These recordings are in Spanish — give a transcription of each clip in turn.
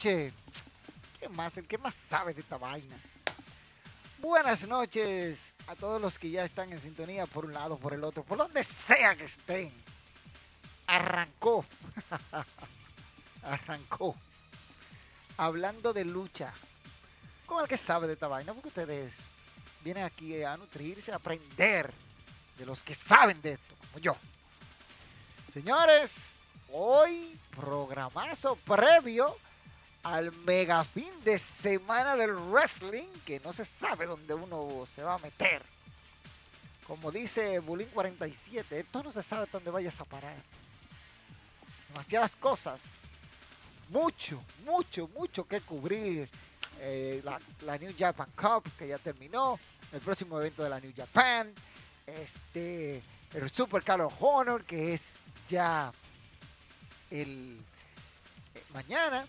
¿Qué más? ¿El que más sabe de esta vaina? Buenas noches a todos los que ya están en sintonía por un lado, por el otro, por donde sea que estén. Arrancó. Arrancó. Hablando de lucha. Con el que sabe de esta vaina, porque ustedes vienen aquí a nutrirse, a aprender de los que saben de esto, como yo. Señores, hoy programazo previo al mega fin de semana del wrestling que no se sabe dónde uno se va a meter. Como dice Bulín 47, esto no se sabe dónde vayas a parar. Demasiadas cosas. Mucho, mucho, mucho que cubrir. Eh, la, New Japan Cup que ya terminó. El próximo evento de la New Japan. Este, el Super Call Honor que es ya el eh, mañana.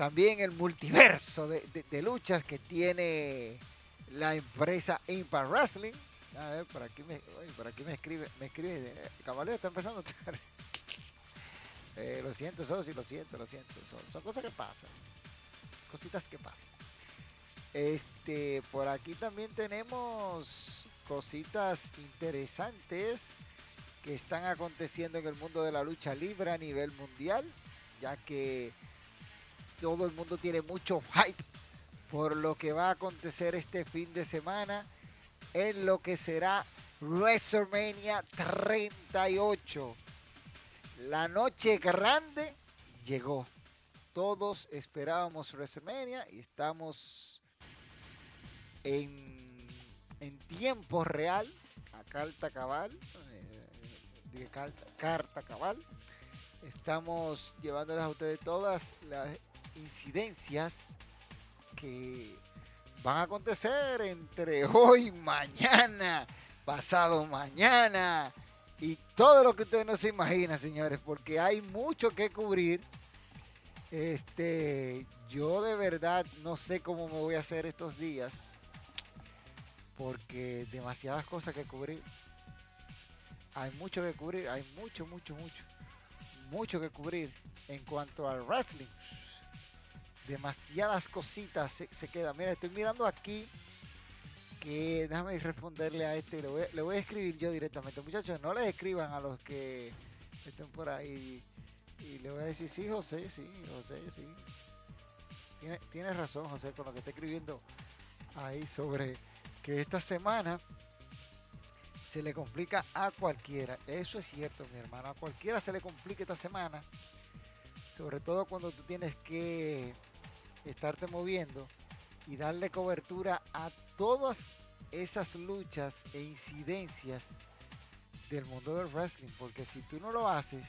También el multiverso de, luchas que tiene la empresa Impact Wrestling. A ver, por aquí me, por aquí me escribe, me escribe, eh, Caballero está empezando a eh, lo siento, sí, lo siento, lo siento. Son, cosas que pasan. Cositas que pasan. Este, por aquí también tenemos cositas interesantes que están aconteciendo en el mundo de la lucha libre a nivel mundial, ya que todo el mundo tiene mucho hype por lo que va a acontecer este fin de semana en lo que será WrestleMania 38. La noche grande llegó. Todos esperábamos WrestleMania y estamos en, en tiempo real, a carta cabal, de carta, cabal. Estamos llevándoles a ustedes todas las incidencias que van a acontecer entre hoy, mañana, pasado mañana y todo lo que ustedes no se imaginan, señores, porque hay mucho que cubrir. Este, yo de verdad no sé cómo me voy a hacer estos días porque demasiadas cosas que cubrir hay mucho que cubrir, hay mucho, mucho, mucho, mucho que cubrir en cuanto al wrestling. Demasiadas cositas se, quedan. Mira, estoy mirando aquí que déjame responderle a este, le voy, a escribir yo directamente. Muchachos, no les escriban a los que estén por ahí. Y le voy a decir, sí, José, sí, José, sí. tienes razón, José, con lo que está escribiendo ahí sobre que esta semana se le complica a cualquiera. Eso es cierto, mi hermano. A cualquiera se le complica esta semana. Sobre todo cuando tú tienes que estarte moviendo y darle cobertura a todas esas luchas e incidencias del mundo del wrestling. Porque si tú no lo haces,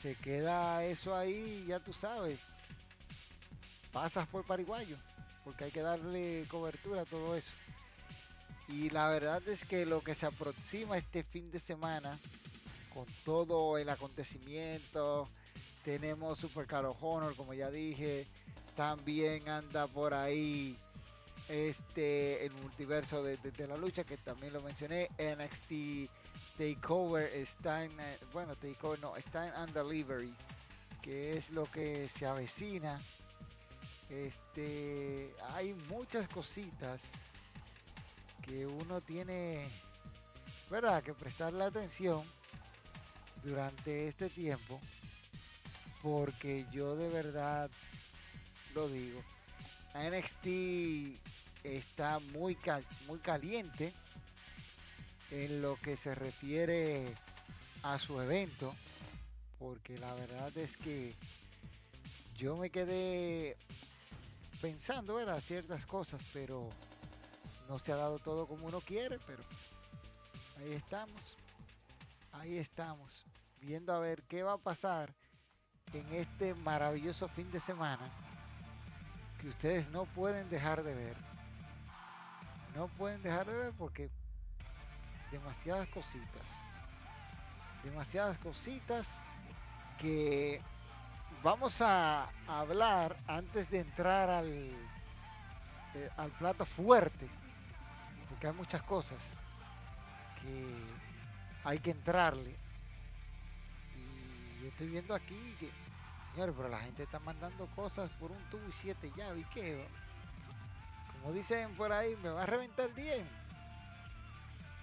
se queda eso ahí, ya tú sabes. Pasas por pariguayo. Porque hay que darle cobertura a todo eso. Y la verdad es que lo que se aproxima este fin de semana, con todo el acontecimiento, tenemos Super Caro Honor, como ya dije, también anda por ahí este el multiverso de, la lucha que también lo mencioné NXT Takeover en eh, bueno Takeover no está en Undelivery que es lo que se avecina. Este hay muchas cositas que uno tiene verdad que prestarle atención durante este tiempo porque yo de verdad lo digo NXT está muy, muy caliente en lo que se refiere a su evento, porque la verdad es que yo me quedé pensando en ciertas cosas, pero no se ha dado todo como uno quiere, pero ahí estamos, ahí estamos, viendo a ver qué va a pasar en este maravilloso fin de semana ustedes no pueden dejar de ver no pueden dejar de ver porque demasiadas cositas. Demasiadas cositas que vamos a hablar antes de entrar al, eh, al plato fuerte. Porque hay muchas cosas que hay que entrarle. Y yo estoy viendo aquí que, señores, pero la gente está mandando cosas por un tubo y siete llaves. ¿Y qué? como dicen por ahí, me va a reventar el día.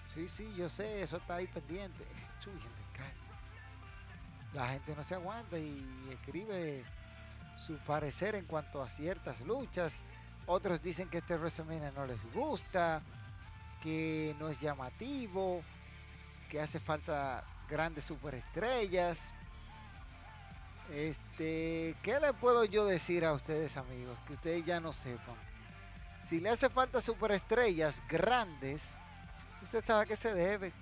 Sí, sí, yo sé, eso está ahí pendiente. La gente no se aguanta y escribe su parecer en cuanto a ciertas luchas. Otros dicen que este WrestleMania no les gusta, que no es llamativo, que hace falta grandes superestrellas. Este, ¿qué le puedo yo decir a ustedes, amigos? Que ustedes ya no sepan. Si le hace falta superestrellas grandes, usted sabe qué se debe.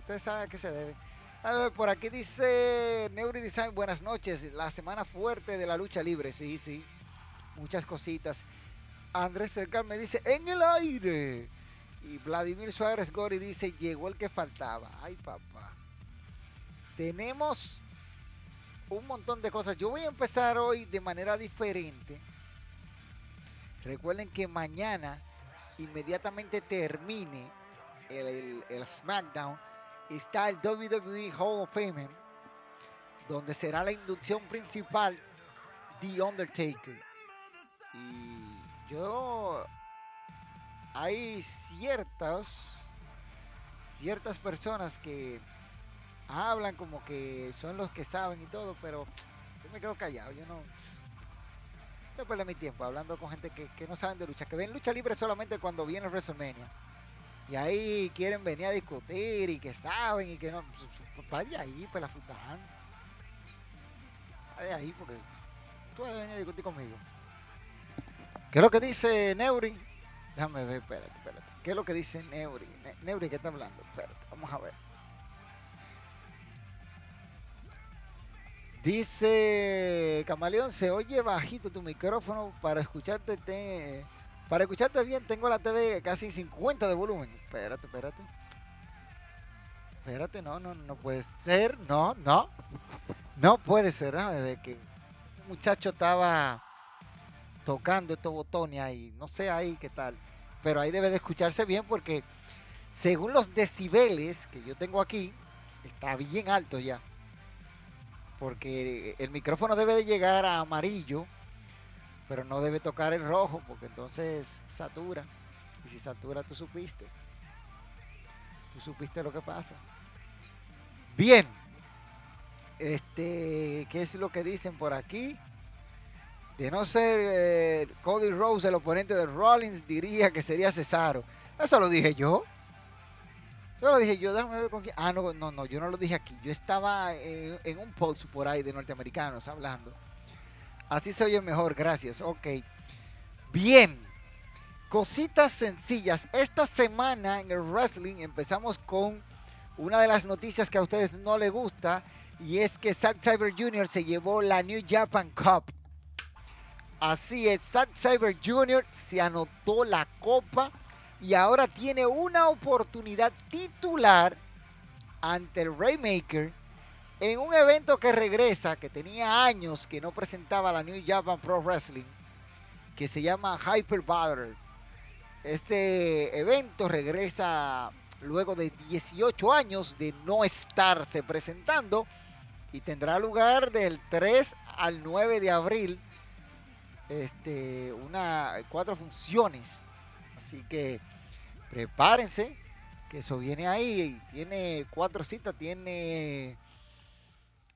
Usted sabe qué se debe. A ver, por aquí dice Neuri Design, buenas noches. La semana fuerte de la lucha libre, sí, sí. Muchas cositas. Andrés Cercar me dice, en el aire. Y Vladimir Suárez Gori dice, llegó el que faltaba. Ay, papá. Tenemos un montón de cosas. Yo voy a empezar hoy de manera diferente Recuerden que mañana, inmediatamente termine el, SmackDown, está el WWE Hall of Fame, donde será la inducción principal The Undertaker. Y yo hay ciertas ciertas personas que hablan como que son los que saben y todo, pero yo me quedo callado, yo no Después de mi tiempo hablando con gente que, no saben de lucha, que ven lucha libre solamente cuando viene WrestleMania. Y ahí quieren venir a discutir y que saben y que no. Pues, pues, vaya ahí, pues la fután. Vaya ahí, porque tú vas a venir a discutir conmigo. ¿Qué es lo que dice Neuri? Déjame ver, espérate, espérate. ¿Qué es lo que dice Neuri? Neuri, ¿qué está hablando? Espérate, vamos a ver. Dice Camaleón, se oye bajito tu micrófono para escucharte. para escucharte bien, tengo la TV casi 50 de volumen. Espérate, espérate. Espérate, no, no, no puede ser. No, no. No puede ser. Déjame ver que un muchacho estaba tocando estos botones ahí. No sé ahí qué tal. Pero ahí debe de escucharse bien porque según los decibeles que yo tengo aquí, está bien alto ya porque el micrófono debe de llegar a amarillo, pero no debe tocar el rojo, porque entonces satura. Y si satura, tú supiste. Tú supiste lo que pasa. Bien. Este, ¿qué es lo que dicen por aquí? De no ser eh, Cody Rose el oponente de Rollins, diría que sería Cesaro. Eso lo dije yo. Yo lo dije yo, déjame ver con quién. Ah, no, no, no, yo no lo dije aquí. Yo estaba en, un post por ahí de norteamericanos hablando. Así se oye mejor, gracias. Ok. Bien. Cositas sencillas. Esta semana en el wrestling empezamos con una de las noticias que a ustedes no les gusta. Y es que Zack Cyber Jr. se llevó la New Japan Cup. Así es, Zack Cyber Jr. se anotó la copa y ahora tiene una oportunidad titular ante el Raymaker en un evento que regresa, que tenía años que no presentaba la New Japan Pro Wrestling, que se llama Hyper Battle. Este evento regresa luego de 18 años de no estarse presentando y tendrá lugar del 3 al 9 de abril. Este, una, cuatro funciones. Así que prepárense, que eso viene ahí. Tiene cuatro citas, tiene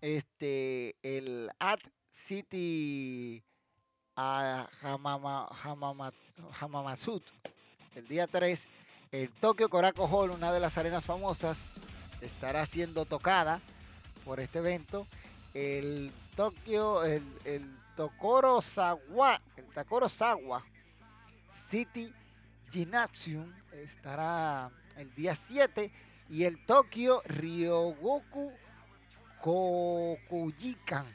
este, el At City a Hamamasut, el día 3. El Tokyo Korakuen Hall, una de las arenas famosas, estará siendo tocada por este evento. El Tokyo, el, el Tokoro Sawa, el Takoro Sawa City Gymnasium estará el día 7 y el Tokyo Ryogoku Kokujikan.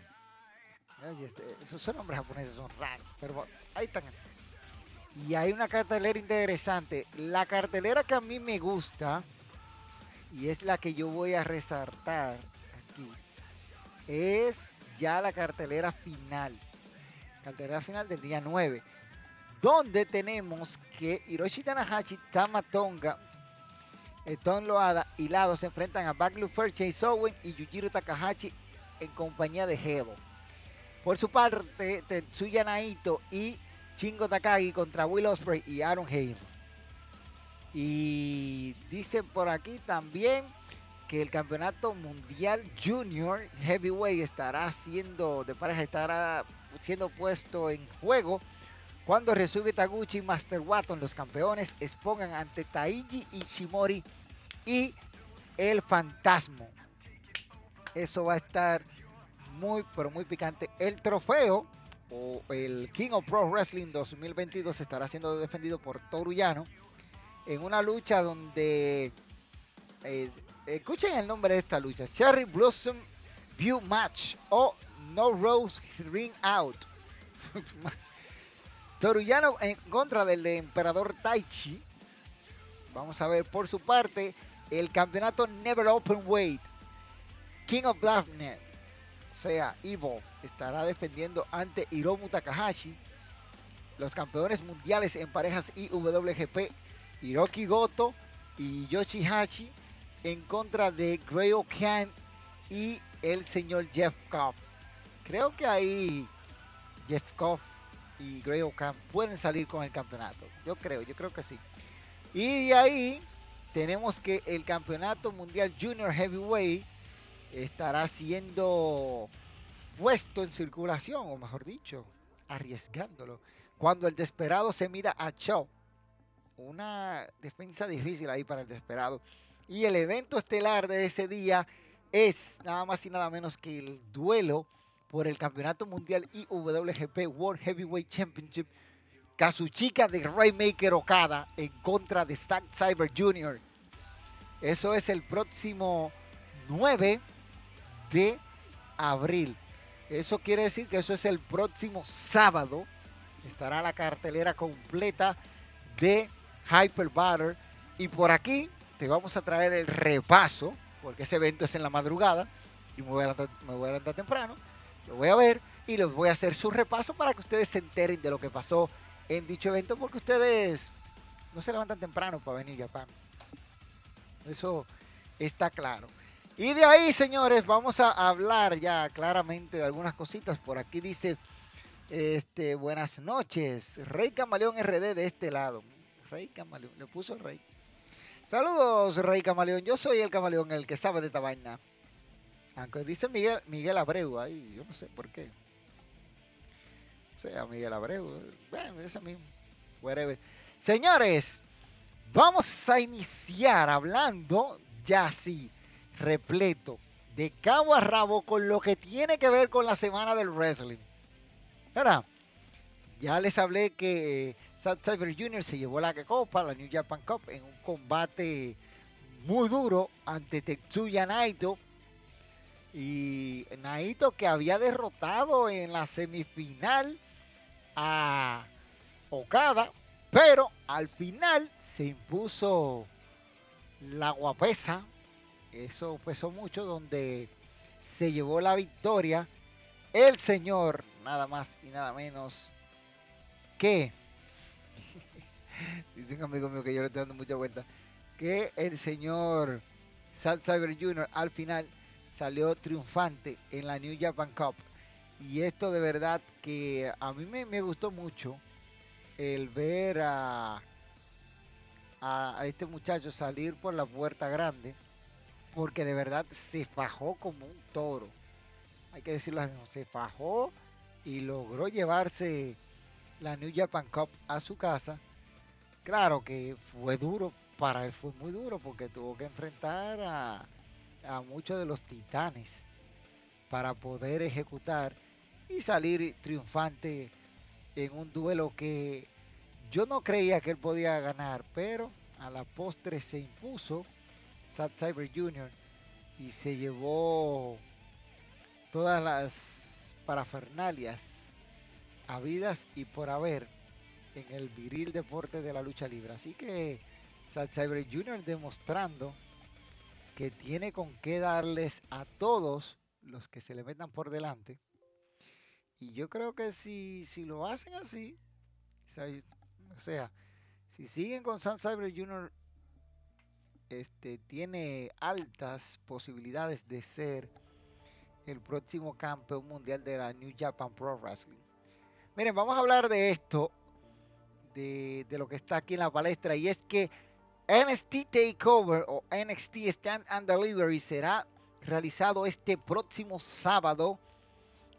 Este, esos nombres japoneses son raros, pero ahí están. Y hay una cartelera interesante. La cartelera que a mí me gusta, y es la que yo voy a resaltar aquí, es ya la cartelera final. Cartelera final del día 9. Donde tenemos que Hiroshi Tanahashi, Tamatonga, Tom Loada y Lado se enfrentan a Backlund Chase Owen y Yujiro Takahashi en compañía de Hebo. Por su parte, Tetsuya Naito y Chingo Takagi contra Will Ospreay y Aaron Hayes. Y dicen por aquí también que el campeonato mundial junior heavyweight estará siendo de pareja estará siendo puesto en juego cuando Resuge Taguchi y Master Watton, los campeones, expongan ante Taiji Ishimori y el Fantasma. Eso va a estar muy, pero muy picante. El trofeo o el King of Pro Wrestling 2022 estará siendo defendido por Toruyano en una lucha donde escuchen el nombre de esta lucha Cherry Blossom View Match o No Rose Ring Out Toruyano en contra del emperador Taichi. Vamos a ver por su parte el campeonato Never Open Weight. King of Blacknet sea Ivo estará defendiendo ante Hiromu Takahashi. Los campeones mundiales en parejas IWGP Hiroki Goto y Yoshihashi en contra de Gray Khan y el señor Jeff Koff. Creo que ahí Jeff Koff y Gray Khan pueden salir con el campeonato. Yo creo, yo creo que sí. Y de ahí tenemos que el campeonato mundial Junior Heavyweight estará siendo puesto en circulación, o mejor dicho, arriesgándolo, cuando el desesperado se mira a Cho una defensa difícil ahí para el desesperado. Y el evento estelar de ese día es nada más y nada menos que el duelo por el Campeonato Mundial IWGP World Heavyweight Championship. Kazuchika de Raymaker Okada en contra de Zack Cyber Jr. Eso es el próximo 9 de abril. Eso quiere decir que eso es el próximo sábado. Estará la cartelera completa de Hyper Butter. Y por aquí te vamos a traer el repaso, porque ese evento es en la madrugada. Y me voy a levantar, temprano. Lo voy a ver y les voy a hacer su repaso para que ustedes se enteren de lo que pasó en dicho evento, porque ustedes no se levantan temprano para venir a Japón. Eso está claro. Y de ahí, señores, vamos a hablar ya claramente de algunas cositas. Por aquí dice, este, buenas noches, Rey Camaleón RD de este lado. Rey Camaleón, le puso rey. Saludos, Rey Camaleón. Yo soy el camaleón, el que sabe de esta vaina. Aunque dice Miguel, Miguel Abreu ahí, yo no sé por qué. O sea, Miguel Abreu. Bueno, ese mismo. Whatever. Señores, vamos a iniciar hablando ya sí, repleto, de cabo a rabo con lo que tiene que ver con la semana del wrestling. ¿Verdad? Ya les hablé que South Cyber Jr. se llevó la copa, la New Japan Cup, en un combate muy duro ante Tetsuya Naito. Y Naito que había derrotado en la semifinal a Okada, Pero al final se impuso la guapesa. Eso pesó mucho, donde se llevó la victoria el señor, nada más y nada menos que, dice un amigo mío que yo le estoy dando mucha vuelta, que el señor Sad Cyber Jr. al final salió triunfante en la New Japan Cup. Y esto de verdad que a mí me, gustó mucho el ver a, a, este muchacho salir por la puerta grande, porque de verdad se fajó como un toro. Hay que decirlo así, se fajó y logró llevarse la New Japan Cup a su casa. Claro que fue duro, para él fue muy duro porque tuvo que enfrentar a, a muchos de los titanes para poder ejecutar y salir triunfante en un duelo que yo no creía que él podía ganar, pero a la postre se impuso Sad Cyber Jr. y se llevó todas las parafernalias habidas y por haber en el viril deporte de la lucha libre. Así que Sad Cyber Jr. demostrando que tiene con qué darles a todos los que se le metan por delante. Y yo creo que si, si lo hacen así, o sea, si siguen con San Cyber Jr., este, tiene altas posibilidades de ser el próximo campeón mundial de la New Japan Pro Wrestling. Miren, vamos a hablar de esto, de, de lo que está aquí en la palestra, y es que NXT Takeover o NXT Stand and Delivery será realizado este próximo sábado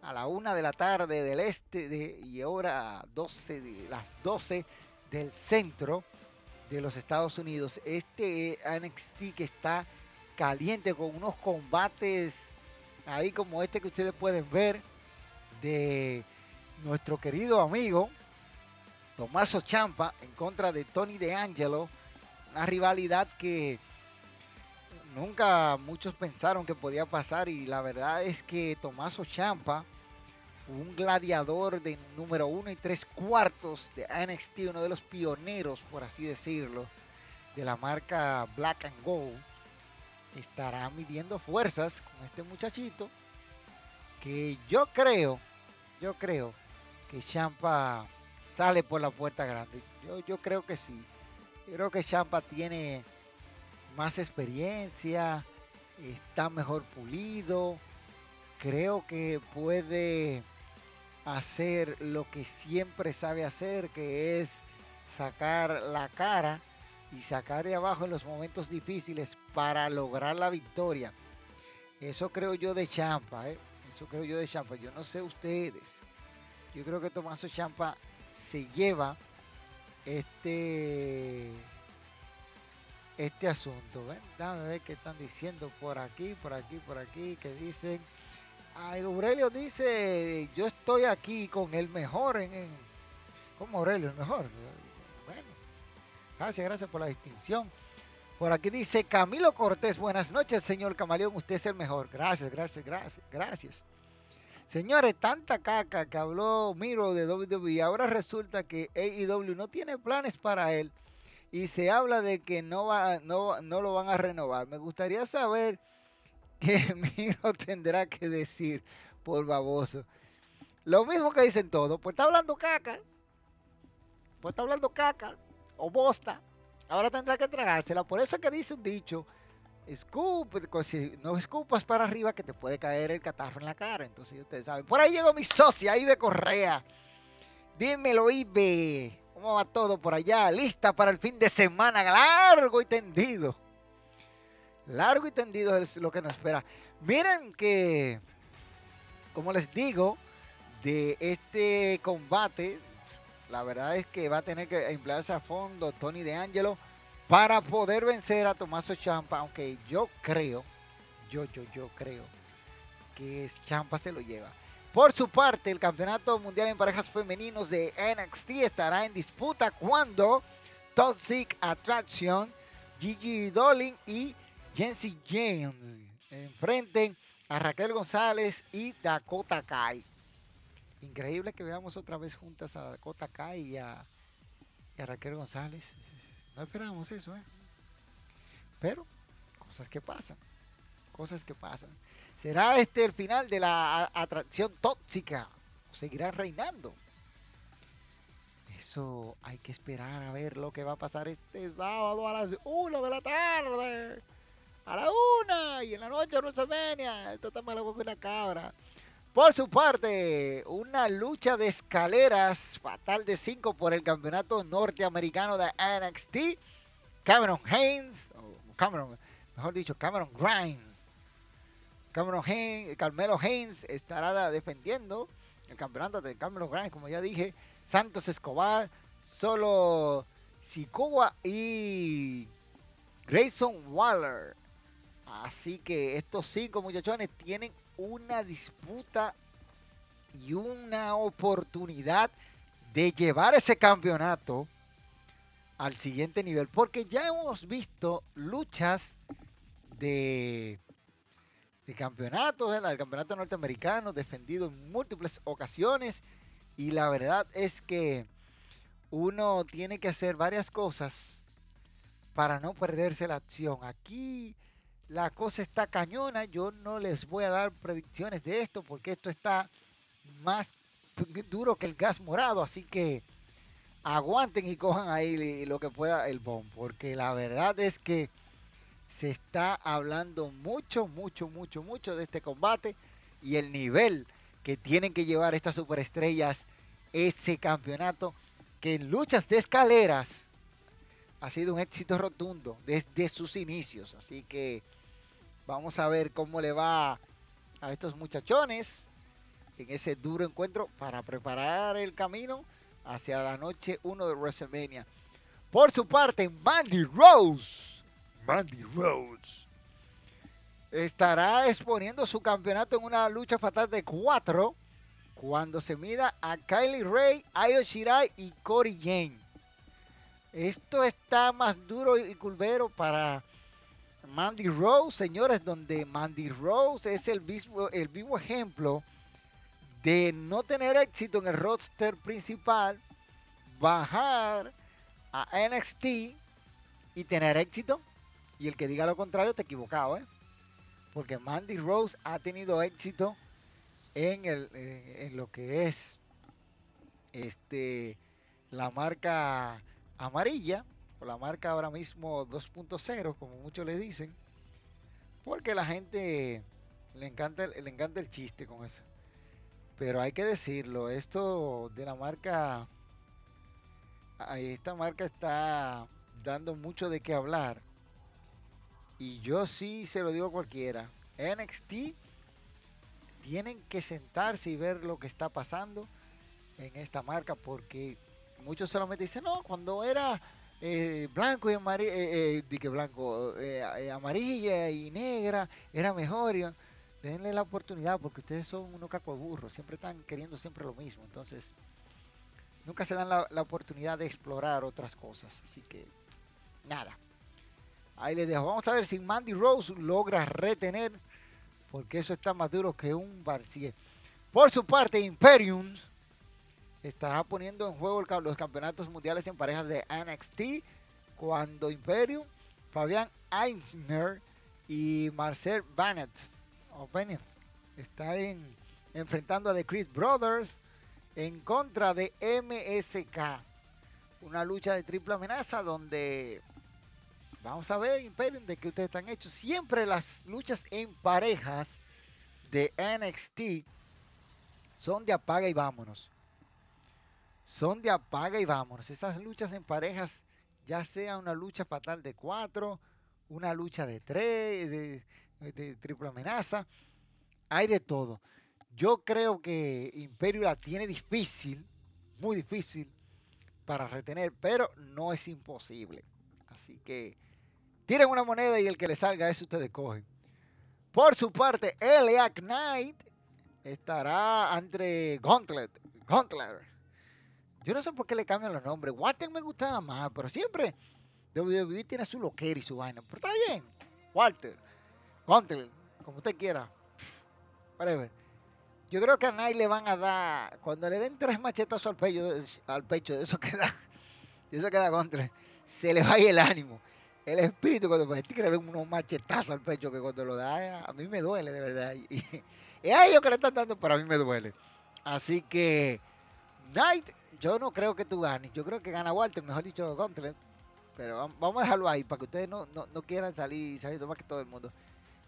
a la una de la tarde del este de, y ahora 12 de las 12 del centro de los Estados Unidos. Este NXT que está caliente con unos combates ahí como este que ustedes pueden ver de nuestro querido amigo Tomaso Champa en contra de Tony DeAngelo. Una rivalidad que nunca muchos pensaron que podía pasar y la verdad es que Tomaso Champa un gladiador de número uno y tres cuartos de NXT, uno de los pioneros, por así decirlo, de la marca Black and Gold, estará midiendo fuerzas con este muchachito que yo creo, yo creo que Champa sale por la puerta grande. Yo, yo creo que sí. Creo que Champa tiene más experiencia, está mejor pulido. Creo que puede hacer lo que siempre sabe hacer, que es sacar la cara y sacar de abajo en los momentos difíciles para lograr la victoria. Eso creo yo de Champa, ¿eh? eso creo yo de Champa. Yo no sé ustedes. Yo creo que Tomaso Champa se lleva este este asunto. ¿ven? Dame ver qué están diciendo por aquí, por aquí, por aquí, que dicen Aurelio dice, yo estoy aquí con el mejor en, en ¿Cómo Aurelio? El mejor. Bueno, gracias, gracias por la distinción. Por aquí dice Camilo Cortés, buenas noches, señor Camaleón, usted es el mejor. Gracias, gracias, gracias, gracias. Señores, tanta caca que habló Miro de WWE, ahora resulta que AEW no tiene planes para él y se habla de que no, va, no, no lo van a renovar. Me gustaría saber que Miro tendrá que decir por baboso. Lo mismo que dicen todos, pues está hablando caca, pues está hablando caca o bosta, ahora tendrá que tragársela. Por eso es que dice un dicho, si no escupas para arriba que te puede caer el catarro en la cara. Entonces ustedes saben. Por ahí llegó mi socia, Ibe Correa. Dímelo, Ibe. ¿Cómo va todo por allá? Lista para el fin de semana largo y tendido largo y tendido es lo que nos espera. Miren que, como les digo, de este combate, la verdad es que va a tener que emplearse a fondo Tony de Angelo para poder vencer a Tomaso Champa, aunque yo creo, yo, yo, yo creo que Champa se lo lleva. Por su parte, el Campeonato Mundial en Parejas Femeninos de NXT estará en disputa cuando Toxic Attraction, Gigi Dolin y Jency James enfrenten a Raquel González y Dakota Kai. Increíble que veamos otra vez juntas a Dakota Kai y a Raquel González. No esperamos eso, ¿eh? Pero, cosas que pasan. Cosas que pasan. ¿Será este el final de la atracción tóxica? ¿O seguirá reinando? Eso hay que esperar a ver lo que va a pasar este sábado a las 1 de la tarde. A la 1 y en la noche WrestleMania. Esto está malo como una cabra. Por su parte, una lucha de escaleras fatal de 5 por el campeonato norteamericano de NXT. Cameron Haynes, Cameron, mejor dicho, Cameron Grimes. Cameron Carmelo Haynes estará defendiendo el campeonato de Cameron Grimes, como ya dije. Santos Escobar, solo Sikoa y Grayson Waller. Así que estos cinco muchachones tienen una disputa y una oportunidad de llevar ese campeonato al siguiente nivel. Porque ya hemos visto luchas de, de campeonatos, el campeonato norteamericano defendido en múltiples ocasiones. Y la verdad es que uno tiene que hacer varias cosas para no perderse la acción. Aquí la cosa está cañona. Yo no les voy a dar predicciones de esto porque esto está más duro que el gas morado. Así que aguanten y cojan ahí lo que pueda el bomb. Porque la verdad es que se está hablando mucho, mucho, mucho, mucho de este combate y el nivel que tienen que llevar estas superestrellas ese campeonato que en luchas de escaleras ha sido un éxito rotundo desde sus inicios. Así que Vamos a ver cómo le va a estos muchachones en ese duro encuentro para preparar el camino hacia la noche 1 de WrestleMania. Por su parte, Mandy Rose. Mandy Rose. Estará exponiendo su campeonato en una lucha fatal de cuatro cuando se mida a Kylie Ray, Ayo Shirai y Cory Jane. Esto está más duro y culvero para Mandy Rose, señores, donde Mandy Rose es el mismo, el ejemplo de no tener éxito en el roster principal, bajar a NXT y tener éxito. Y el que diga lo contrario está equivocado, ¿eh? Porque Mandy Rose ha tenido éxito en, el, en lo que es este, la marca amarilla la marca ahora mismo 2.0, como muchos le dicen, porque la gente le encanta, le encanta el chiste con eso. Pero hay que decirlo, esto de la marca, esta marca está dando mucho de qué hablar. Y yo sí se lo digo a cualquiera. NXT tienen que sentarse y ver lo que está pasando en esta marca porque muchos solamente dicen, no, cuando era eh, blanco y amarilla, eh, eh blanco, eh, amarilla y negra era mejor. denle la oportunidad porque ustedes son unos cacos burros, siempre están queriendo siempre lo mismo. Entonces, nunca se dan la, oportunidad de explorar otras cosas. Así que, nada. Ahí les dejo. Vamos a ver si Mandy Rose logra retener, porque eso está más duro que un bar. Por su parte, Imperium estará poniendo en juego los campeonatos mundiales en parejas de NXT cuando Imperium, Fabián Eisner y Marcel Bennett, o enfrentando a The Chris Brothers en contra de MSK. Una lucha de triple amenaza donde vamos a ver, Imperium, de que ustedes están hechos. Siempre las luchas en parejas de NXT son de apaga y vámonos son de apaga y vámonos. Esas luchas en parejas, ya sea una lucha fatal de cuatro, una lucha de tres, de, triple amenaza, hay de todo. Yo creo que Imperio la tiene difícil, muy difícil para retener, pero no es imposible. Así que tiren una moneda y el que le salga eso ustedes cogen. Por su parte, Elia Knight estará entre Gauntlet. Gauntlet yo no sé por qué le cambian los nombres. Walter me gustaba más, pero siempre WWE tiene su loquera y su vaina. Pero está bien. Walter, Walter, como usted quiera. Whatever. Yo creo que a nadie le van a dar, cuando le den tres machetazos al pecho, al pecho de eso que da, y eso queda contra, se le va a el ánimo. El espíritu cuando el tigre da unos machetazos al pecho que cuando lo da, a mí me duele de verdad. Y, es a ellos que le están dando, pero a mí me duele. Así que, Knight, yo no creo que tú ganes. Yo creo que gana Walter, mejor dicho, Gauntlet. Pero vamos a dejarlo ahí para que ustedes no, no, quieran salir saliendo más que todo el mundo.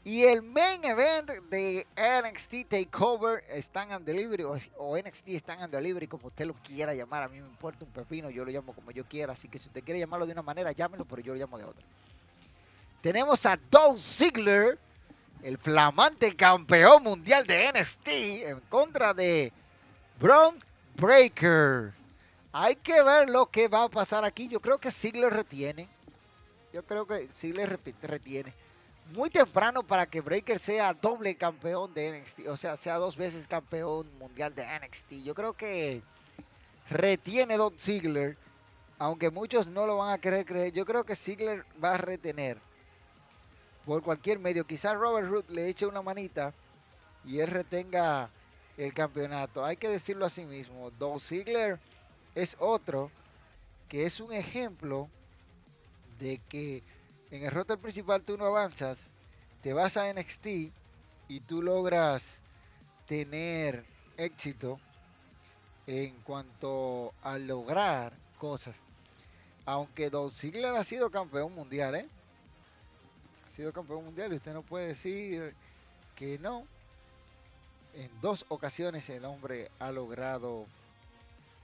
Y el main event de NXT Takeover Stand and Delivery o, o NXT Stand and Delivery, como usted lo quiera llamar. A mí me importa un pepino, yo lo llamo como yo quiera. Así que si usted quiere llamarlo de una manera, llámelo, pero yo lo llamo de otra. Tenemos a Dolph Ziggler, el flamante campeón mundial de NXT, en contra de Braun Breaker. Hay que ver lo que va a pasar aquí. Yo creo que Ziggler retiene. Yo creo que Ziggler retiene. Muy temprano para que Breaker sea doble campeón de NXT. O sea, sea dos veces campeón mundial de NXT. Yo creo que retiene Don Ziggler. Aunque muchos no lo van a querer creer. Yo creo que Ziggler va a retener. Por cualquier medio. Quizás Robert Root le eche una manita. Y él retenga el campeonato. Hay que decirlo así mismo. Don Ziggler es otro que es un ejemplo de que en el roster principal tú no avanzas, te vas a NXT y tú logras tener éxito en cuanto a lograr cosas. Aunque Don Ziggler ha sido campeón mundial, ¿eh? Ha sido campeón mundial y usted no puede decir que no. En dos ocasiones el hombre ha logrado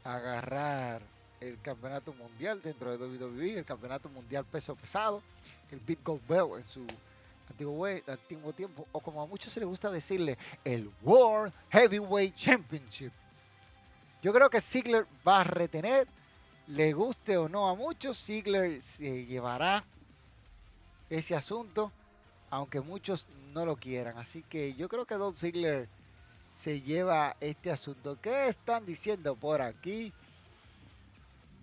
agarrar el campeonato mundial dentro de WWE, el campeonato mundial peso pesado, el Big Gold Bell en su antiguo, antiguo tiempo, o como a muchos se les gusta decirle, el World Heavyweight Championship. Yo creo que Ziggler va a retener, le guste o no a muchos, Ziggler se llevará ese asunto, aunque muchos no lo quieran. Así que yo creo que Don Ziggler se lleva este asunto. ¿Qué están diciendo por aquí?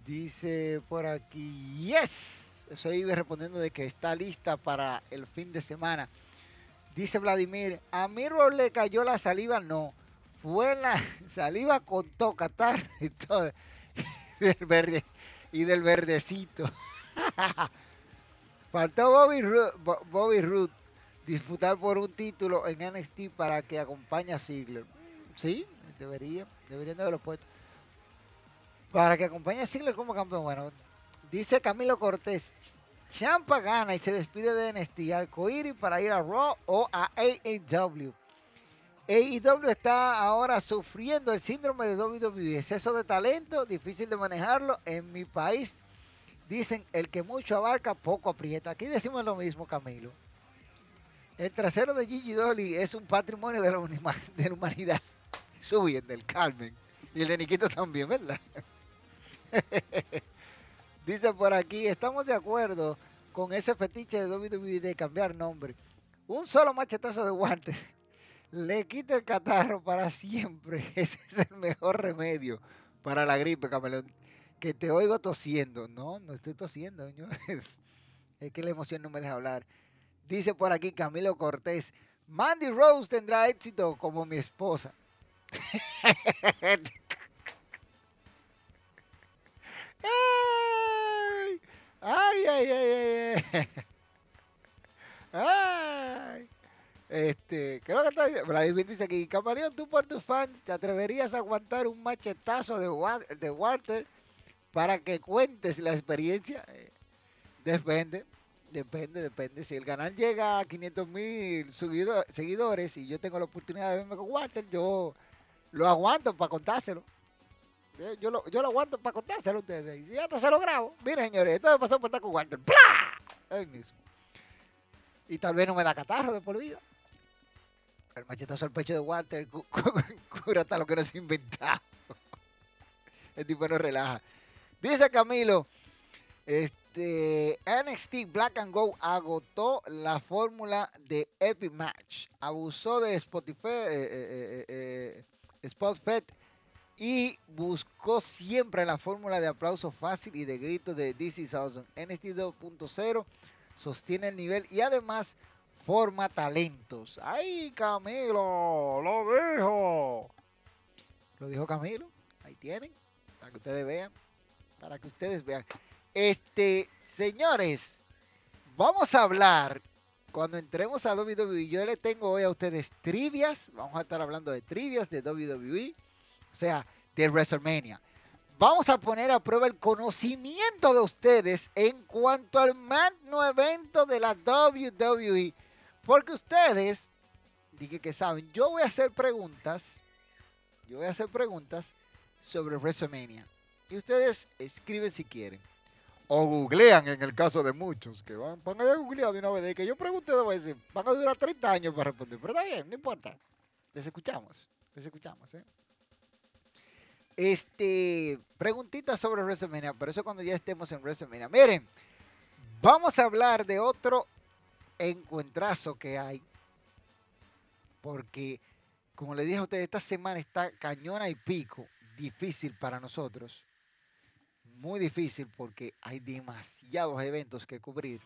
Dice por aquí, yes. Estoy respondiendo de que está lista para el fin de semana. Dice Vladimir, a Miro le cayó la saliva, no. Fue la saliva con tocatar y todo. del verde, y del verdecito. Faltó Bobby Bobby Root disputar por un título en NXT para que acompañe a Ziggler. Sí, debería, deberían de haberlo puesto. Para que acompañe a Ziggler como campeón. Bueno, dice Camilo Cortés, Champa gana y se despide de NXT Arcoiri para ir a Raw o a AEW. AEW está ahora sufriendo el síndrome de WWE, exceso de talento, difícil de manejarlo. En mi país dicen el que mucho abarca, poco aprieta. Aquí decimos lo mismo, Camilo. El trasero de Gigi Dolly es un patrimonio de la, humanidad. Subiendo del Carmen. Y el de Niquito también, ¿verdad? Dice por aquí, estamos de acuerdo con ese fetiche de WWE de cambiar nombre. Un solo machetazo de guante le quita el catarro para siempre. Ese es el mejor remedio para la gripe, camaleón. Que te oigo tosiendo. No, no estoy tosiendo, señor. Es que la emoción no me deja hablar. Dice por aquí Camilo Cortés, Mandy Rose tendrá éxito como mi esposa. ay, ay, ay, ay, ay. Este, creo que está Vladimir dice aquí, tú por tus fans, ¿te atreverías a aguantar un machetazo de, de Walter para que cuentes la experiencia? Eh, depende. Depende, depende. Si el canal llega a 500 mil seguidores y yo tengo la oportunidad de verme con Walter, yo lo aguanto para contárselo. Eh, yo lo, yo lo aguanto para contárselo a ustedes. Y hasta se lo grabo. Miren, señores, esto me pasó por estar con Walter. ¡Plá! mismo. Y tal vez no me da catarro de por vida. El machetazo al pecho de Walter cura hasta lo que no se inventado. El tipo no relaja. Dice Camilo, este este, NXT Black and Go agotó la fórmula de Epic Match. Abusó de Spotify, eh, eh, eh, y buscó siempre la fórmula de aplauso fácil y de grito de DC Thousand. NXT 2.0 sostiene el nivel y además forma talentos. ¡Ay, Camilo! ¡Lo dijo! Lo dijo Camilo. Ahí tienen, para que ustedes vean. para que ustedes vean. Este, señores, vamos a hablar cuando entremos a WWE. Yo le tengo hoy a ustedes trivias. Vamos a estar hablando de trivias de WWE, o sea, de WrestleMania. Vamos a poner a prueba el conocimiento de ustedes en cuanto al magno evento de la WWE. Porque ustedes, dije que saben, yo voy a hacer preguntas. Yo voy a hacer preguntas sobre WrestleMania. Y ustedes escriben si quieren. O googlean en el caso de muchos, que van, van a googlear de una vez. De que yo pregunte dos veces, van a durar 30 años para responder. Pero está bien, no importa. Les escuchamos. Les escuchamos, ¿eh? Este, preguntitas sobre WrestleMania, pero eso cuando ya estemos en WrestleMania. Miren, vamos a hablar de otro encuentrazo que hay. Porque, como les dije a ustedes, esta semana está cañona y pico difícil para nosotros. Muy difícil porque hay demasiados eventos que cubrir.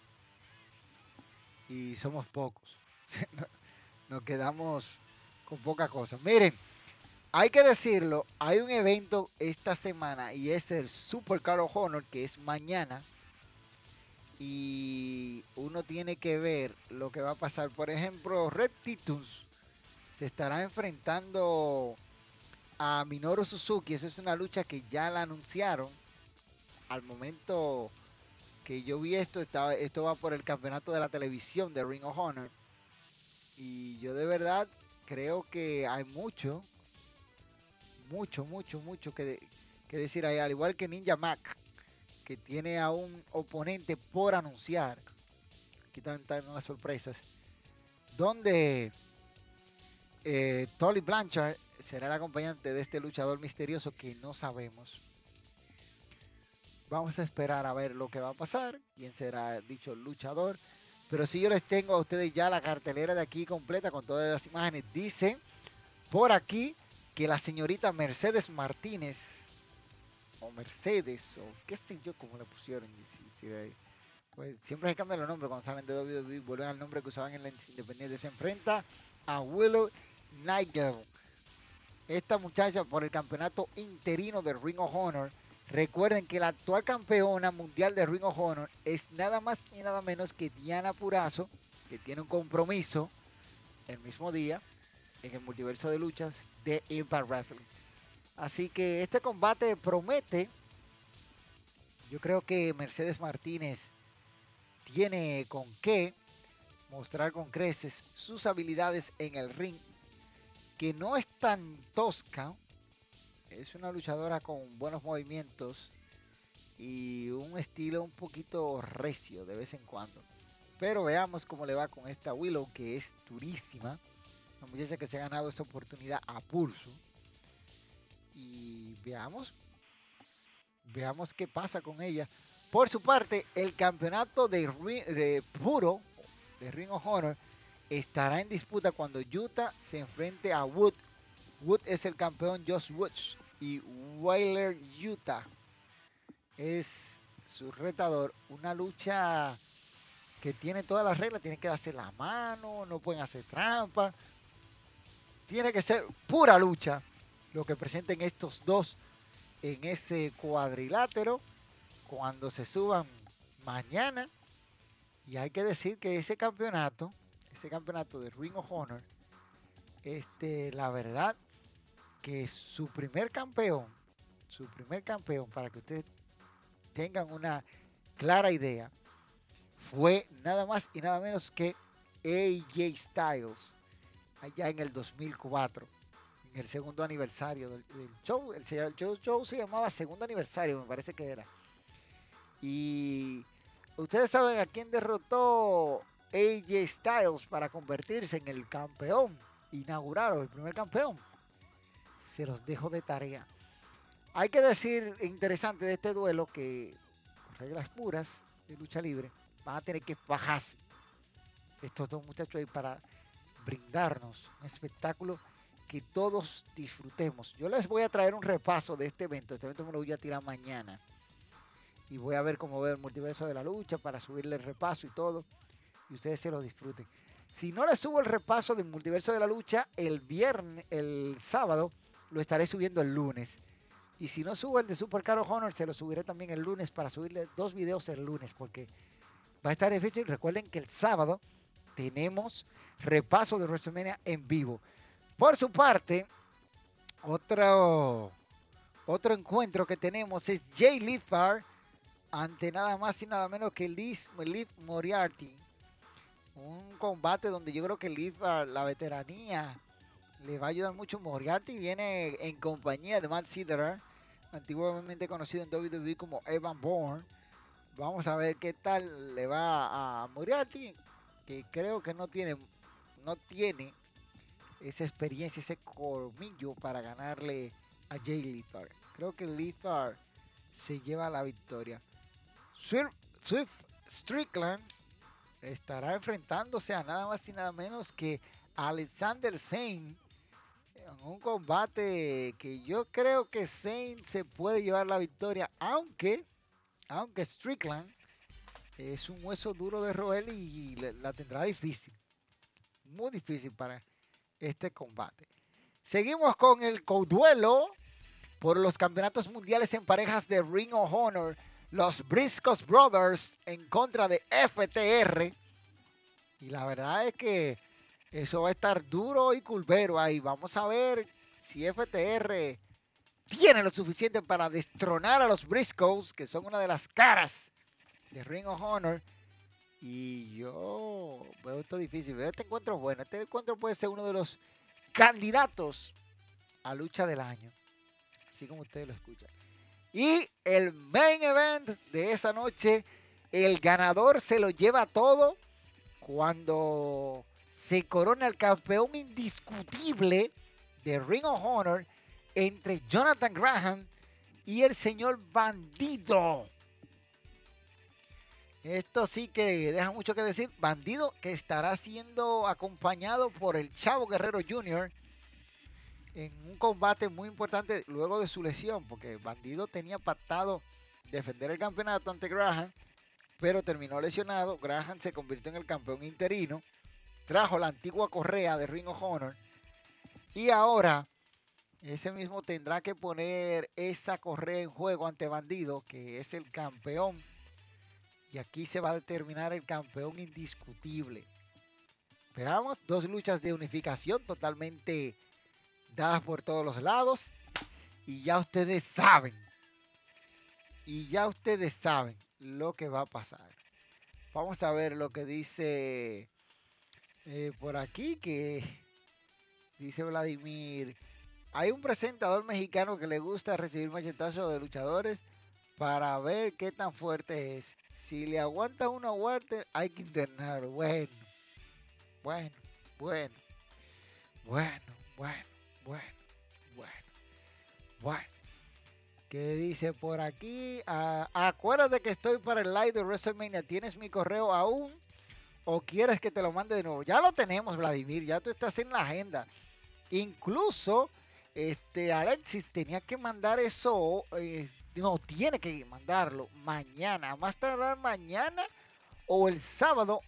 Y somos pocos. Nos quedamos con poca cosa. Miren, hay que decirlo, hay un evento esta semana y es el Super Caro Honor que es mañana. Y uno tiene que ver lo que va a pasar. Por ejemplo, Red Titans se estará enfrentando a Minoru Suzuki. Eso es una lucha que ya la anunciaron. Al momento que yo vi esto, estaba, esto va por el campeonato de la televisión de Ring of Honor. Y yo de verdad creo que hay mucho mucho, mucho, mucho que, decir ahí. Al igual que Ninja Mac, que tiene a un oponente por anunciar. Aquí están, las sorpresas. Donde eh, Tolly Blanchard será el acompañante de este luchador misterioso que no sabemos. Vamos a esperar a ver lo que va a pasar, quién será dicho luchador. Pero si yo les tengo a ustedes ya la cartelera de aquí completa con todas las imágenes. Dice por aquí que la señorita Mercedes Martínez, o Mercedes, o qué sé yo cómo le pusieron, pues siempre se cambian los nombres cuando salen de WWE, vuelven al nombre que usaban en la Independiente, se enfrenta a Willow Nigel. Esta muchacha por el campeonato interino de Ring of Honor. Recuerden que la actual campeona mundial de Ring of Honor es nada más y nada menos que Diana Purazo, que tiene un compromiso el mismo día en el multiverso de luchas de Impact Wrestling. Así que este combate promete. Yo creo que Mercedes Martínez tiene con qué mostrar con creces sus habilidades en el ring, que no es tan tosca. Es una luchadora con buenos movimientos y un estilo un poquito recio de vez en cuando. Pero veamos cómo le va con esta Willow, que es durísima muchacha que se ha ganado esta oportunidad a pulso. Y veamos, veamos qué pasa con ella. Por su parte, el campeonato de, de puro de Ring of Honor estará en disputa cuando Utah se enfrente a Wood. Wood es el campeón Josh Woods y Weiler Utah es su retador. Una lucha que tiene todas las reglas, tiene que darse la mano, no pueden hacer trampa, tiene que ser pura lucha lo que presenten estos dos en ese cuadrilátero cuando se suban mañana. Y hay que decir que ese campeonato, ese campeonato de Ring of Honor, este, la verdad que su primer campeón, su primer campeón, para que ustedes tengan una clara idea, fue nada más y nada menos que AJ Styles allá en el 2004, en el segundo aniversario del, show. El, show. se llamaba Segundo Aniversario, me parece que era. Y ustedes saben a quién derrotó AJ Styles para convertirse en el campeón inaugural el primer campeón. Se los dejo de tarea. Hay que decir interesante de este duelo que reglas puras de lucha libre van a tener que bajarse estos dos muchachos ahí para brindarnos un espectáculo que todos disfrutemos. Yo les voy a traer un repaso de este evento. Este evento me lo voy a tirar mañana. Y voy a ver cómo ve el multiverso de la lucha para subirle el repaso y todo. Y ustedes se lo disfruten. Si no les subo el repaso del multiverso de la lucha el viernes, el sábado, lo estaré subiendo el lunes. Y si no subo el de Super Caro Honor, se lo subiré también el lunes para subirle dos videos el lunes, porque va a estar difícil. Recuerden que el sábado tenemos repaso de WrestleMania en vivo. Por su parte, otro, otro encuentro que tenemos es Jay Lethal ante nada más y nada menos que Liz, Liv Moriarty. Un combate donde yo creo que Lethal, la veteranía, le va a ayudar mucho. Moriarty viene en compañía de Matt Siderer, antiguamente conocido en WWE como Evan Bourne. Vamos a ver qué tal le va a Moriarty, que creo que no tiene, no tiene esa experiencia, ese colmillo para ganarle a Jay Lethal. Creo que Lethal se lleva la victoria. Swift, Swift Strickland estará enfrentándose a nada más y nada menos que Alexander Zane en un combate que yo creo que Zane se puede llevar la victoria, aunque, aunque Strickland es un hueso duro de roer y la tendrá difícil, muy difícil para este combate. Seguimos con el duelo por los campeonatos mundiales en parejas de Ring of Honor. Los Briscoes Brothers en contra de FTR. Y la verdad es que eso va a estar duro y culvero ahí. Vamos a ver si FTR tiene lo suficiente para destronar a los Briscoes, que son una de las caras de Ring of Honor. Y yo veo esto difícil. Veo este encuentro bueno. Este encuentro puede ser uno de los candidatos a lucha del año. Así como ustedes lo escuchan. Y el main event de esa noche, el ganador se lo lleva todo cuando se corona el campeón indiscutible de Ring of Honor entre Jonathan Graham y el señor Bandido. Esto sí que deja mucho que decir. Bandido que estará siendo acompañado por el Chavo Guerrero Jr. en un combate muy importante luego de su lesión, porque Bandido tenía pactado defender el campeonato ante Graham, pero terminó lesionado. Graham se convirtió en el campeón interino, trajo la antigua correa de Ring of Honor y ahora ese mismo tendrá que poner esa correa en juego ante Bandido, que es el campeón y aquí se va a determinar el campeón indiscutible. Veamos, dos luchas de unificación totalmente dadas por todos los lados. Y ya ustedes saben. Y ya ustedes saben lo que va a pasar. Vamos a ver lo que dice eh, por aquí, que dice Vladimir. Hay un presentador mexicano que le gusta recibir machetazos de luchadores para ver qué tan fuerte es. Si le aguanta una Walter, hay que internarlo. Bueno, bueno, bueno, bueno, bueno, bueno, bueno, bueno. ¿Qué dice por aquí? Ah, acuérdate que estoy para el live de WrestleMania. ¿Tienes mi correo aún? ¿O quieres que te lo mande de nuevo? Ya lo tenemos, Vladimir. Ya tú estás en la agenda. Incluso, este, Alexis tenía que mandar eso. Eh, no, tiene que mandarlo mañana, más tardar mañana o el sábado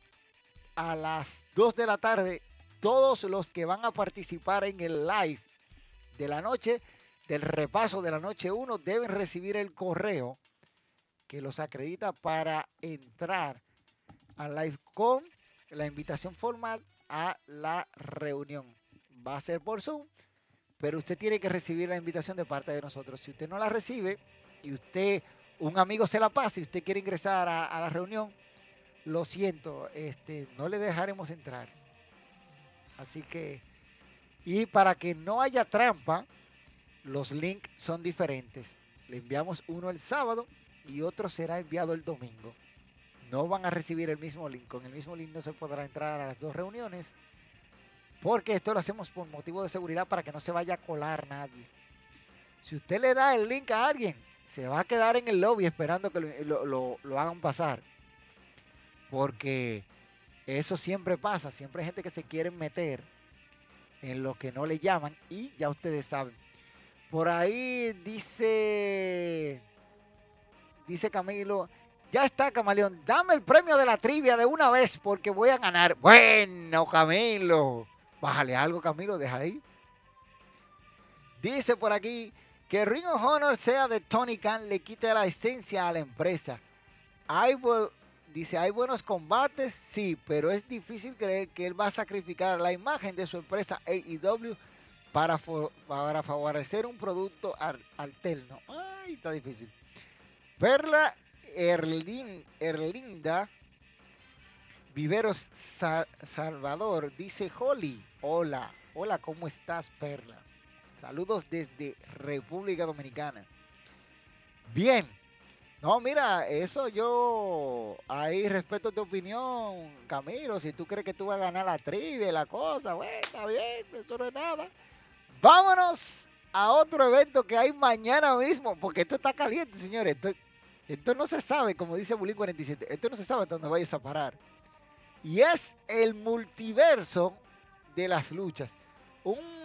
a las 2 de la tarde. Todos los que van a participar en el live de la noche, del repaso de la noche 1, deben recibir el correo que los acredita para entrar al live con la invitación formal a la reunión. Va a ser por Zoom, pero usted tiene que recibir la invitación de parte de nosotros. Si usted no la recibe, y usted, un amigo se la pasa y usted quiere ingresar a, la reunión, lo siento, este, no le dejaremos entrar. Así que, y para que no haya trampa, los links son diferentes. Le enviamos uno el sábado y otro será enviado el domingo. No van a recibir el mismo link. Con el mismo link no se podrá entrar a las dos reuniones. Porque esto lo hacemos por motivo de seguridad para que no se vaya a colar nadie. Si usted le da el link a alguien se va a quedar en el lobby esperando que lo, hagan pasar. Porque eso siempre pasa, siempre hay gente que se quiere meter en lo que no le llaman y ya ustedes saben. Por ahí dice, dice Camilo, ya está Camaleón, dame el premio de la trivia de una vez porque voy a ganar. Bueno, Camilo, bájale algo Camilo, deja ahí. Dice por aquí, Que Ring of Honor sea de Tony Khan le quite la esencia a la empresa. Hay, dice, hay buenos combates, sí, pero es difícil creer que él va a sacrificar la imagen de su empresa AEW para, para favorecer un producto alterno. Ay, está difícil. Perla Erlinda Viveros Salvador dice Holly, hola, hola, ¿cómo estás Perla? Saludos desde República Dominicana. Bien. No, mira, eso yo ahí respeto tu opinión, Camilo. Si tú crees que tú vas a ganar la trivia, la cosa, bueno, está bien, eso no es nada. Vámonos a otro evento que hay mañana mismo, porque esto está caliente, señores. No se sabe, como dice Bulín 47, esto no se sabe dónde vayas a parar. Y es el multiverso de las luchas. Un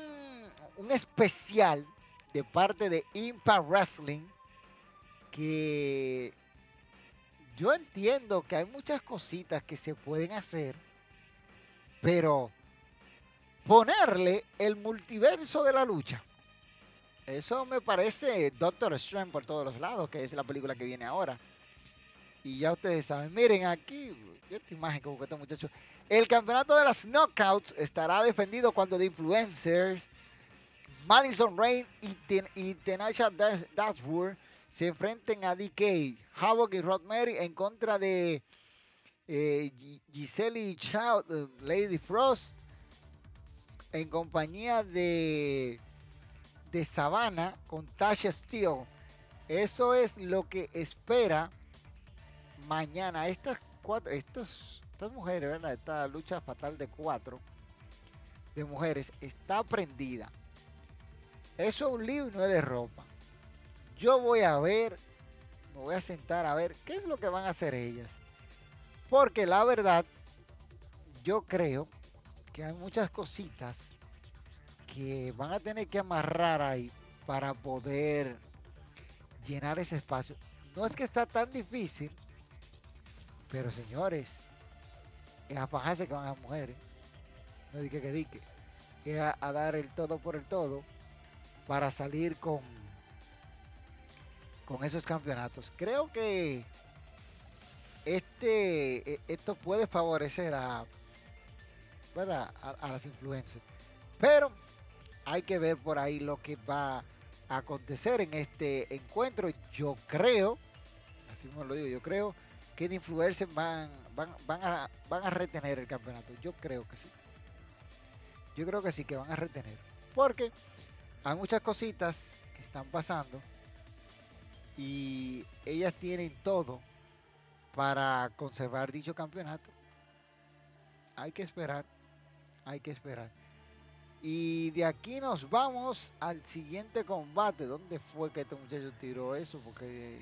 un especial de parte de Impact Wrestling que yo entiendo que hay muchas cositas que se pueden hacer, pero ponerle el multiverso de la lucha. Eso me parece Doctor Strange por todos los lados, que es la película que viene ahora. Y ya ustedes saben, miren aquí, esta imagen como que está muchacho. El campeonato de las knockouts estará defendido cuando The Influencers Madison Rain y, Ten y Tenasha Dashwood se enfrenten a DK, Havoc y Rodmary en contra de eh, Giselle Chow, eh, Lady Frost, en compañía de, de Savannah con Tasha Steele. Eso es lo que espera mañana. Estas cuatro, estas mujeres, ¿verdad? Esta lucha fatal de cuatro de mujeres está prendida eso es un libro y no es de ropa. Yo voy a ver, me voy a sentar a ver qué es lo que van a hacer ellas. Porque la verdad, yo creo que hay muchas cositas que van a tener que amarrar ahí para poder llenar ese espacio. No es que está tan difícil, pero señores, es a que van a mujeres. No dique que dique. Es a dar el todo por el todo para salir con, con esos campeonatos. Creo que este, e, esto puede favorecer a, a, las influencias. Pero hay que ver por ahí lo que va a acontecer en este encuentro. Yo creo, así como lo digo, yo creo que de influencers van, van, van a retener el campeonato. Yo creo que sí. Yo creo que sí, que van a retener. Porque hay muchas cositas que están pasando y ellas tienen todo para conservar dicho campeonato. Hay que esperar, hay que esperar. Y de aquí nos vamos al siguiente combate. ¿Dónde fue que este muchacho tiró eso? Porque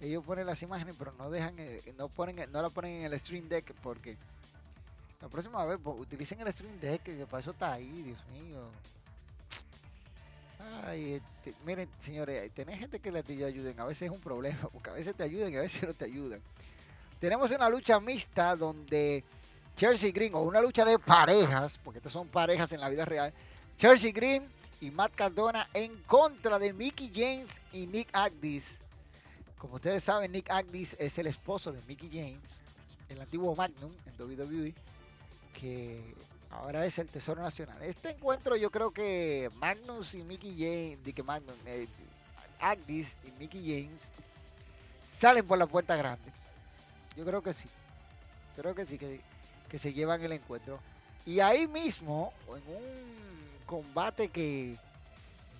ellos ponen las imágenes, pero no dejan, eh, no ponen, no la ponen en el stream deck porque la próxima vez pues, utilicen el stream deck, que para eso está ahí, Dios mío. Ay, este, miren, señores, tener gente que les ayuden a veces es un problema, porque a veces te ayudan y a veces no te ayudan. Tenemos una lucha mixta donde Chelsea Green, o una lucha de parejas, porque estas son parejas en la vida real, Chelsea Green y Matt Cardona en contra de Mickey James y Nick Agdis. Como ustedes saben, Nick Agdis es el esposo de Mickey James, el antiguo Magnum en WWE, que Ahora es el Tesoro Nacional. Este encuentro yo creo que Magnus y Mickey James, de que Magnus, eh, Agdis y Mickey James salen por la puerta grande. Yo creo que sí. Creo que sí, que, que se llevan el encuentro. Y ahí mismo, en un combate que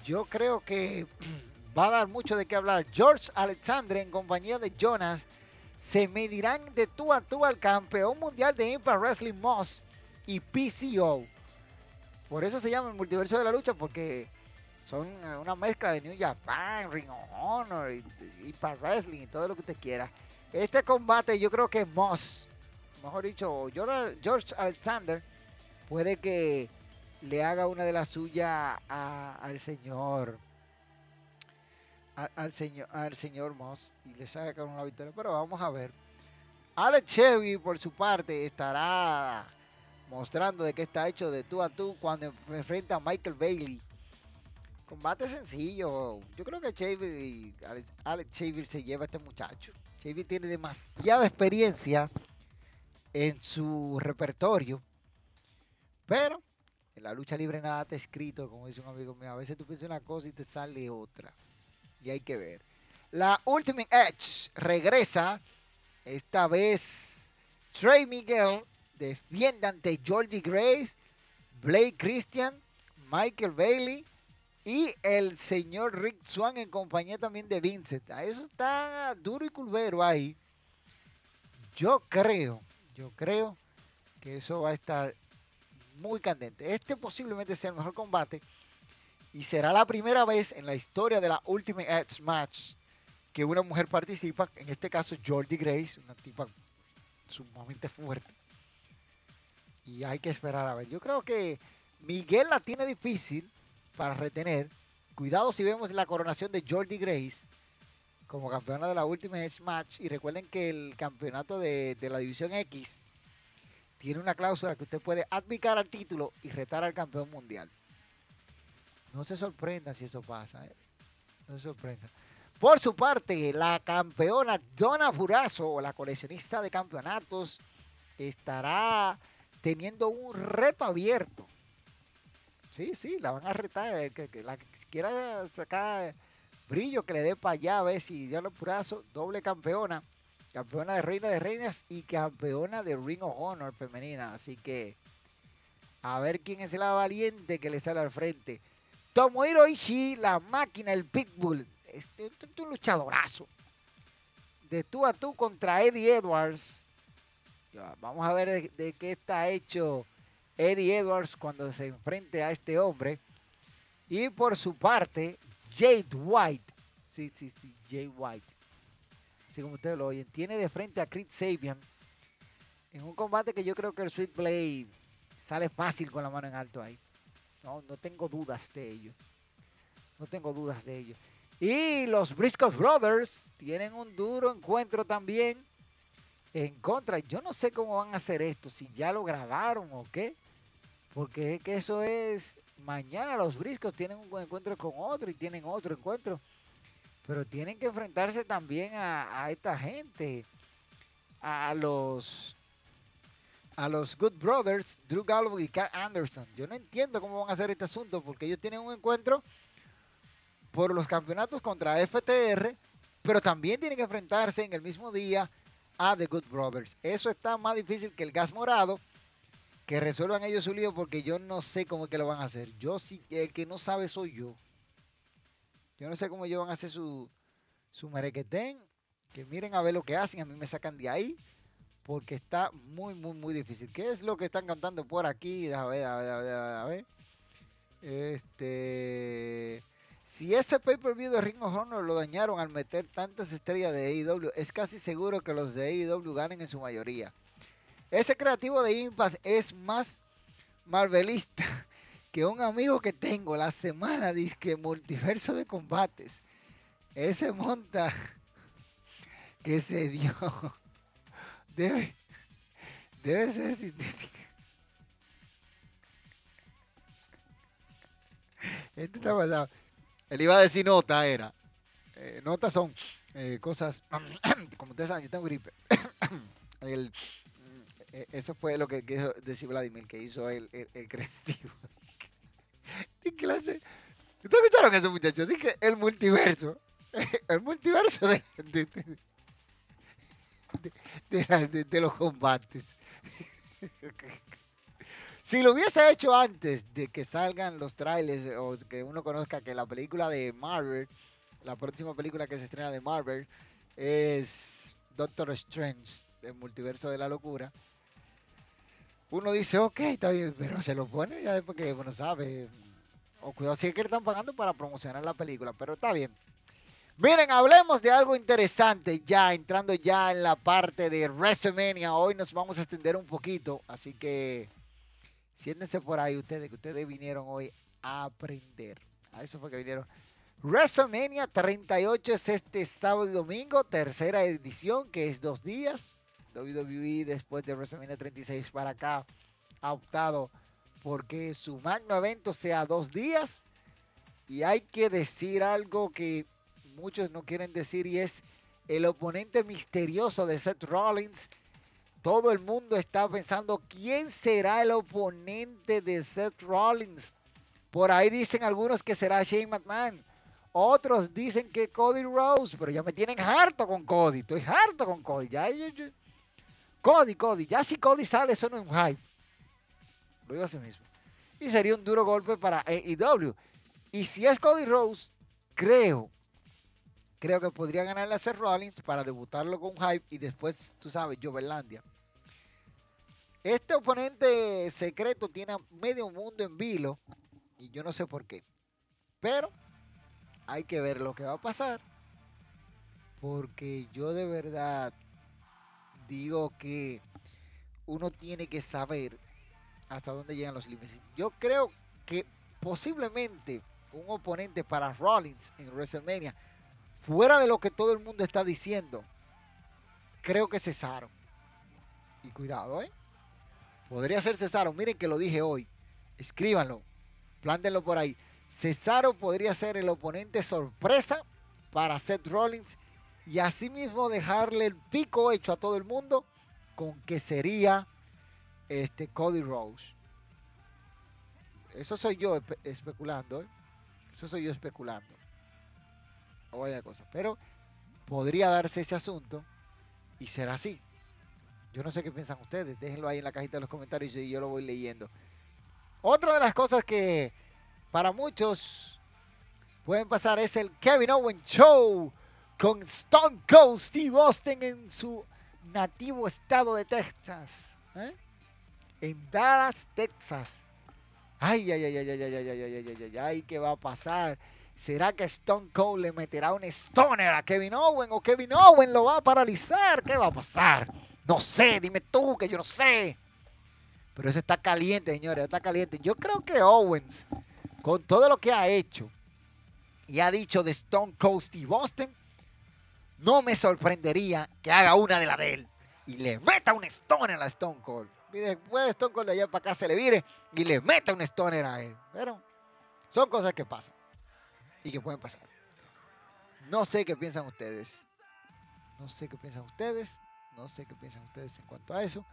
yo creo que va a dar mucho de qué hablar, George Alexander en compañía de Jonas se medirán de tú a tú al campeón mundial de Impact Wrestling Moss y PCO. Por eso se llama el multiverso de la lucha, porque son eh, una mezcla de New Japan, Ring of Honor para Wrestling y todo lo que usted quiera. Este combate yo creo que Moss, mejor dicho, George Alexander, puede que le haga una de las suyas al señor. Al, señor al señor Moss y le saca una victoria. Pero vamos a ver. Alex Chevy, por su parte, estará mostrando de qué está hecho de tú a tú cuando enfrenta a Michael Bailey Combate sencillo. Yo creo que Xavier, Alex Xavier se lleva este muchacho. Xavier tiene demasiada experiencia en su repertorio. Pero en la lucha libre nada está escrito, como dice un amigo mío. A veces tú piensas una cosa y te sale otra. Y hay que ver. La Ultimate Edge regresa. Esta vez Trey Miguel defiende ante Georgie Grace, Blake Christian, Michael Bailey y el señor Rick Swan en compañía también de Vincent. Eso está duro y culvero ahí. Yo creo, yo creo que eso va a estar muy candente. Este posiblemente sea el mejor combate y será la primera vez en la historia de la Ultimate Edge Match que una mujer participa, en este caso Jordi Grace, una tipa sumamente fuerte. Y hay que esperar a ver. Yo creo que Miguel la tiene difícil para retener. Cuidado si vemos la coronación de Jordi Grace como campeona de la última Match. Y recuerden que el campeonato de, la División X tiene una cláusula que usted puede admicar al título y retar al campeón mundial. No se sorprenda si eso pasa. ¿eh? No se sorprenda. Por su parte, la campeona Donna Furazo, o la coleccionista de campeonatos, estará teniendo un reto abierto. Sí, sí, la van a retar. La que quiera sacar brillo, que le dé para allá, a ver si Donna Furazo, doble campeona, campeona de Reina de Reinas y campeona de Ring of Honor femenina. Así que a ver quién es la valiente que le sale al frente. Tomohiro Ishii, la máquina, el Pitbull este, este, es un luchadorazo. De tú a tú contra Eddie Edwards. vamos a ver de, qué está hecho Eddie Edwards cuando se enfrente a este hombre. Y por su parte, Jade White. Sí, sí, sí, Jade White. Así como ustedes lo oyen. Tiene de frente a Chris Sabian. En un combate que yo creo que el Sweet Blade sale fácil con la mano en alto ahí. No, no tengo dudas de ello. No tengo dudas de ello. Y los Briscoe Brothers tienen un duro encuentro también en contra. Yo no sé cómo van a hacer esto, si ya lo grabaron o qué. Porque es que eso es. Mañana los Briscoes tienen un encuentro con otro y tienen otro encuentro. Pero tienen que enfrentarse también a, esta gente. A los. A los Good Brothers, Drew Galloway y Carl Anderson. Yo no entiendo cómo van a hacer este asunto porque ellos tienen un encuentro por los campeonatos contra FTR, pero también tienen que enfrentarse en el mismo día a The Good Brothers. Eso está más difícil que el gas morado, que resuelvan ellos su lío porque yo no sé cómo es que lo van a hacer. Yo sí, el que no sabe soy yo. Yo no sé cómo ellos van a hacer su, su merequetén, que miren a ver lo que hacen, a mí me sacan de ahí, porque está muy, muy, muy difícil. ¿Qué es lo que están cantando por aquí? A ver, a ver, a ver, a ver. Este... Si ese pay-per-view de Ring of Honor lo dañaron al meter tantas estrellas de AEW, es casi seguro que los de AEW ganen en su mayoría. Ese creativo de Impact es más marvelista que un amigo que tengo la semana, dice multiverso de combates. Ese monta que se dio debe, debe ser sintético. Esto está pasado. Él iba a decir nota, era. Eh, notas son eh, cosas, como ustedes saben, yo tengo gripe. el, eso fue lo que quiso decir Vladimir, que hizo el, creativo. ¿Qué clase? ¿Ustedes escucharon eso, muchachos? El multiverso. El multiverso de, de, de los combates. Si lo hubiese hecho antes de que salgan los trailers o que uno conozca que la película de Marvel, la próxima película que se estrena de Marvel es Doctor Strange, el multiverso de la locura. Uno dice, ok, está bien, pero se lo pone ya después que uno sabe. O cuidado, si es que le están pagando para promocionar la película, pero está bien. Miren, hablemos de algo interesante ya, entrando ya en la parte de WrestleMania. Hoy nos vamos a extender un poquito, así que Siéntense por ahí ustedes, que ustedes vinieron hoy a aprender. A eso fue que vinieron. WrestleMania 38 es este sábado y domingo, tercera edición, que es dos días. WWE después de WrestleMania 36 para acá ha optado porque su magno evento sea dos días. Y hay que decir algo que muchos no quieren decir y es el oponente misterioso de Seth Rollins. Todo el mundo está pensando quién será el oponente de Seth Rollins. Por ahí dicen algunos que será Shane McMahon. Otros dicen que Cody Rose, pero ya me tienen harto con Cody. Estoy harto con Cody. Ya, Cody, Cody. Ya si Cody sale, eso no es un hype. Lo digo así mismo. Y sería un duro golpe para AEW. Y si es Cody Rose, creo, creo que podría ganarle a Seth Rollins para debutarlo con hype y después, tú sabes, Joverlandia. Este oponente secreto tiene medio mundo en vilo y yo no sé por qué. Pero hay que ver lo que va a pasar. Porque yo de verdad digo que uno tiene que saber hasta dónde llegan los límites. Yo creo que posiblemente un oponente para Rollins en WrestleMania, fuera de lo que todo el mundo está diciendo, creo que Cesaro. Y cuidado, ¿eh? Podría ser Cesaro. Miren que lo dije hoy. Escríbanlo. Plántenlo por ahí. Cesaro podría ser el oponente sorpresa para Seth Rollins y asimismo dejarle el pico hecho a todo el mundo con que sería este Cody Rose. Eso soy yo especulando, ¿eh? Eso soy yo especulando. O vaya cosa. Pero podría darse ese asunto y será así. Yo no sé qué piensan ustedes. Déjenlo ahí en la cajita de los comentarios y yo lo voy leyendo. Otra de las cosas que para muchos pueden pasar es el Kevin Owen Show con Stone Cold Steve Austin en su nativo estado de Texas. ¿eh? En Dallas, Texas. Ay, ay, ay, ay, ay, ay, ay, ay, ay, ay, ay, ay, ¿qué va a pasar? ¿Será que Stone Cold le meterá un stoner a Kevin Owen o Kevin Owen lo va a paralizar? ¿Qué va a pasar? No sé, dime tú que yo no sé. Pero eso está caliente, señores, está caliente. Yo creo que Owens con todo lo que ha hecho y ha dicho de Stone Cold Steve Austin, no me sorprendería que haga una de la de él y le meta un Stoner a la Stone Cold. Y después Stone Cold de allá para acá se le vire y le meta un Stoner a él. Pero son cosas que pasan y que pueden pasar. No sé qué piensan ustedes. No sé qué piensan ustedes. No sé qué piensan ustedes en cuanto a eso.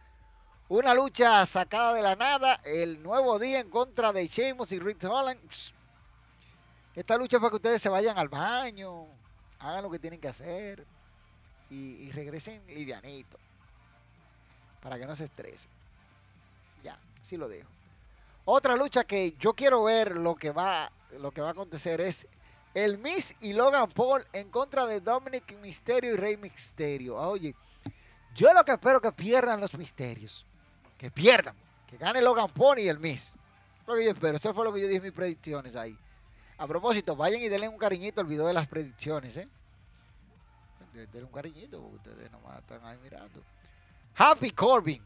Una lucha sacada de la nada. El nuevo día en contra de Sheamus y Rick Holland. Esta lucha es para que ustedes se vayan al baño. Hagan lo que tienen que hacer. Y, regresen livianito. Para que no se estresen. Ya, así lo dejo. Otra lucha que yo quiero ver lo que va, lo que va a acontecer es el Miss y Logan Paul en contra de Dominic Misterio y Rey Misterio. Oye, yo lo que espero que pierdan los misterios que pierdan, que gane Logan Pony y el Miss. Lo que yo espero, eso fue lo que yo dije en mis predicciones ahí. A propósito, vayan y denle un cariñito al video de las predicciones, ¿eh? Denle un cariñito porque ustedes nomás están ahí mirando. Happy Corbin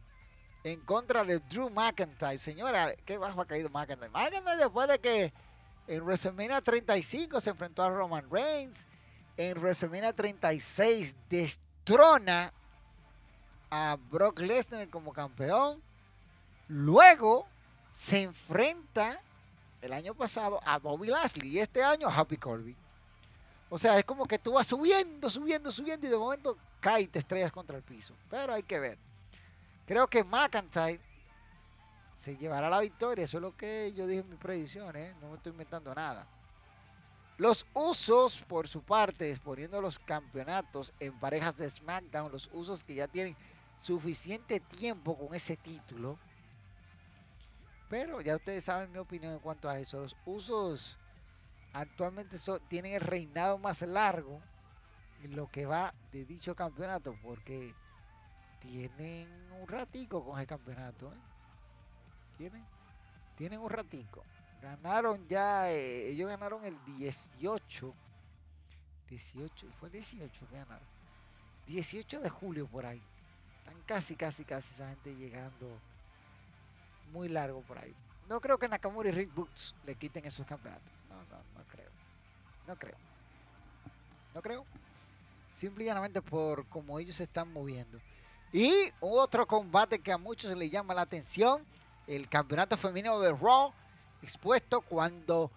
en contra de Drew McIntyre. Señora, qué bajo ha caído McIntyre. McIntyre después de que en WrestleMania 35 se enfrentó a Roman Reigns. En WrestleMania 36 destrona a Brock Lesnar como campeón. Luego se enfrenta el año pasado a Bobby Lashley y este año a Happy Corbin. O sea, es como que tú vas subiendo, subiendo, subiendo y de momento cae y te estrellas contra el piso. Pero hay que ver. Creo que McIntyre se llevará la victoria. Eso es lo que yo dije en mis predicciones. ¿eh? No me estoy inventando nada. Los usos, por su parte, poniendo los campeonatos en parejas de SmackDown, los usos que ya tienen suficiente tiempo con ese título. Pero ya ustedes saben mi opinión en cuanto a eso. Los usos actualmente tienen el reinado más largo en lo que va de dicho campeonato. Porque tienen un ratico con el campeonato. ¿eh? ¿Tienen? Tienen un ratico. Ganaron ya, eh, ellos ganaron el 18. 18, fue el 18 que ganaron. 18 de julio por ahí. Están casi, casi, casi esa gente llegando muy largo por ahí. No creo que Nakamura y Rick Books le quiten esos campeonatos. No, no, no creo. No creo. No creo. Simplemente por cómo ellos se están moviendo. Y otro combate que a muchos les llama la atención. El campeonato femenino de Raw expuesto cuando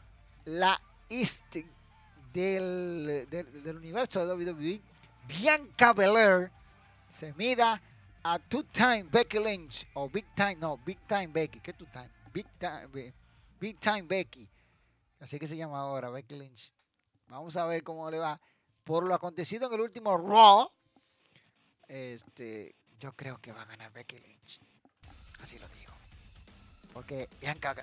la East del, del, universo de WWE, Bianca Belair, se mida a two-time Becky Lynch, o Big Time, no, Big Time Becky, ¿qué two-time? Big Time, Big Time Becky, así que se llama ahora Becky Lynch. Vamos a ver cómo le va. Por lo acontecido en el último Raw, este, yo creo que va a ganar Becky Lynch. Así lo digo. Porque Bianca,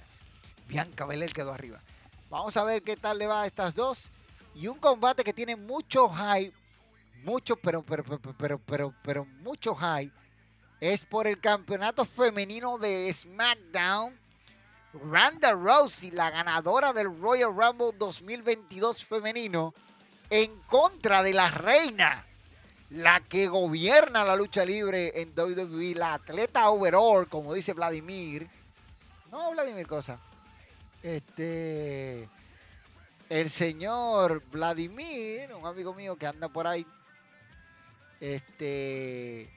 Bianca Belair quedó arriba. Vamos a ver qué tal le va a estas dos. Y un combate que tiene mucho hype, mucho, pero, pero, pero, pero, pero, mucho hype, es por el campeonato femenino de SmackDown. Randa Rousey, la ganadora del Royal Rumble 2022 femenino, en contra de la reina, la que gobierna la lucha libre en WWE, la atleta overall, como dice Vladimir. No, Vladimir Cosa este, el señor Vladimir, un amigo mío que anda por ahí, este,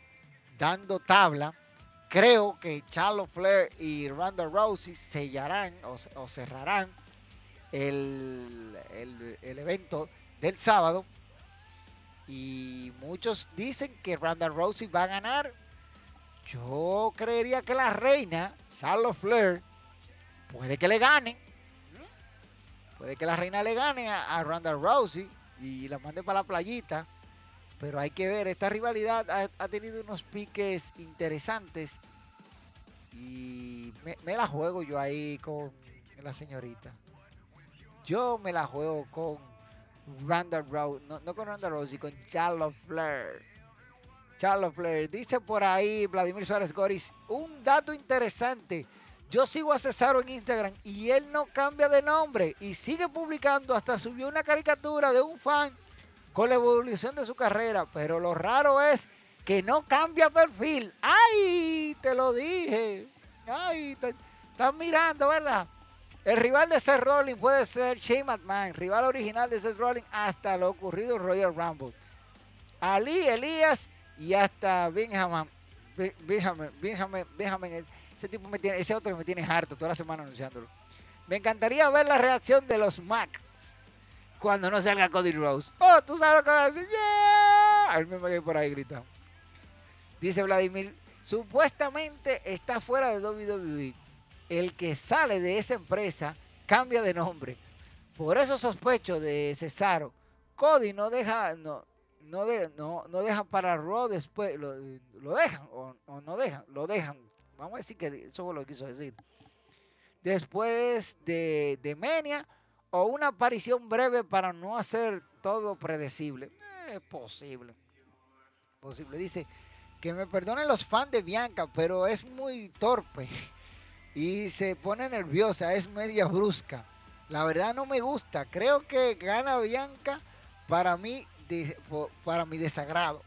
dando tabla. Creo que Charlotte Flair y Ronda Rousey sellarán o, cerrarán el, el, evento del sábado. Y muchos dicen que Ronda Rousey va a ganar. Yo creería que la reina, Charlotte Flair, puede que le gane. Puede que la reina le gane a, Ronda Rousey y la mande para la playita. Pero hay que ver, esta rivalidad ha, tenido unos piques interesantes. Y me, la juego yo ahí con la señorita. Yo me la juego con Ronda Rousey, no, no con Ronda Rousey, con Charlotte Flair. Charlotte Flair. Dice por ahí Vladimir Suárez Goris, un dato interesante. Yo sigo a Cesaro en Instagram y él no cambia de nombre y sigue publicando. Hasta subió una caricatura de un fan con la evolución de su carrera. Pero lo raro es que no cambia perfil. ¡Ay! Te lo dije. ¡Ay! están mirando, ¿verdad? El rival de Seth Rollins puede ser Shane McMahon, rival original de Seth Rollins hasta lo ocurrido en Royal Rumble. Ali, Elías y hasta Benjamin. Benjamin, Benjamin, Benjamin ese tipo me tiene, ese otro me tiene harto toda la semana anunciándolo. Me encantaría ver la reacción de los Macs cuando no salga Cody Rose. Oh, tú sabes lo que va a decir. Yeah. Me voy por ahí gritando. Dice Vladimir, supuestamente está fuera de WWE. El que sale de esa empresa cambia de nombre. Por eso sospecho de Cesaro. Cody no deja, no, no, de, no, no dejan para Raw después, lo, dejan o, o, no dejan, lo dejan Vamos a decir que eso fue lo que quiso decir. Después de, de Menia o una aparición breve para no hacer todo predecible. Es posible. Posible. Dice que me perdonen los fans de Bianca, pero es muy torpe y se pone nerviosa, es media brusca. La verdad no me gusta. Creo que gana Bianca para mí, para mi desagrado.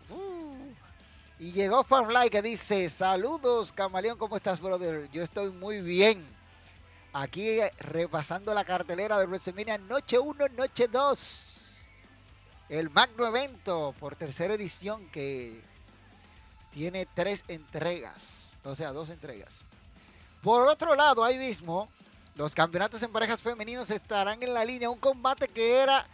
Y llegó Farmlight que dice, saludos Camaleón, ¿cómo estás, brother? Yo estoy muy bien. Aquí repasando la cartelera de WrestleMania Noche 1, Noche 2. El magno evento por tercera edición que tiene tres entregas. O sea, dos entregas. Por otro lado, ahí mismo, los campeonatos en parejas femeninos estarán en la línea. Un combate que era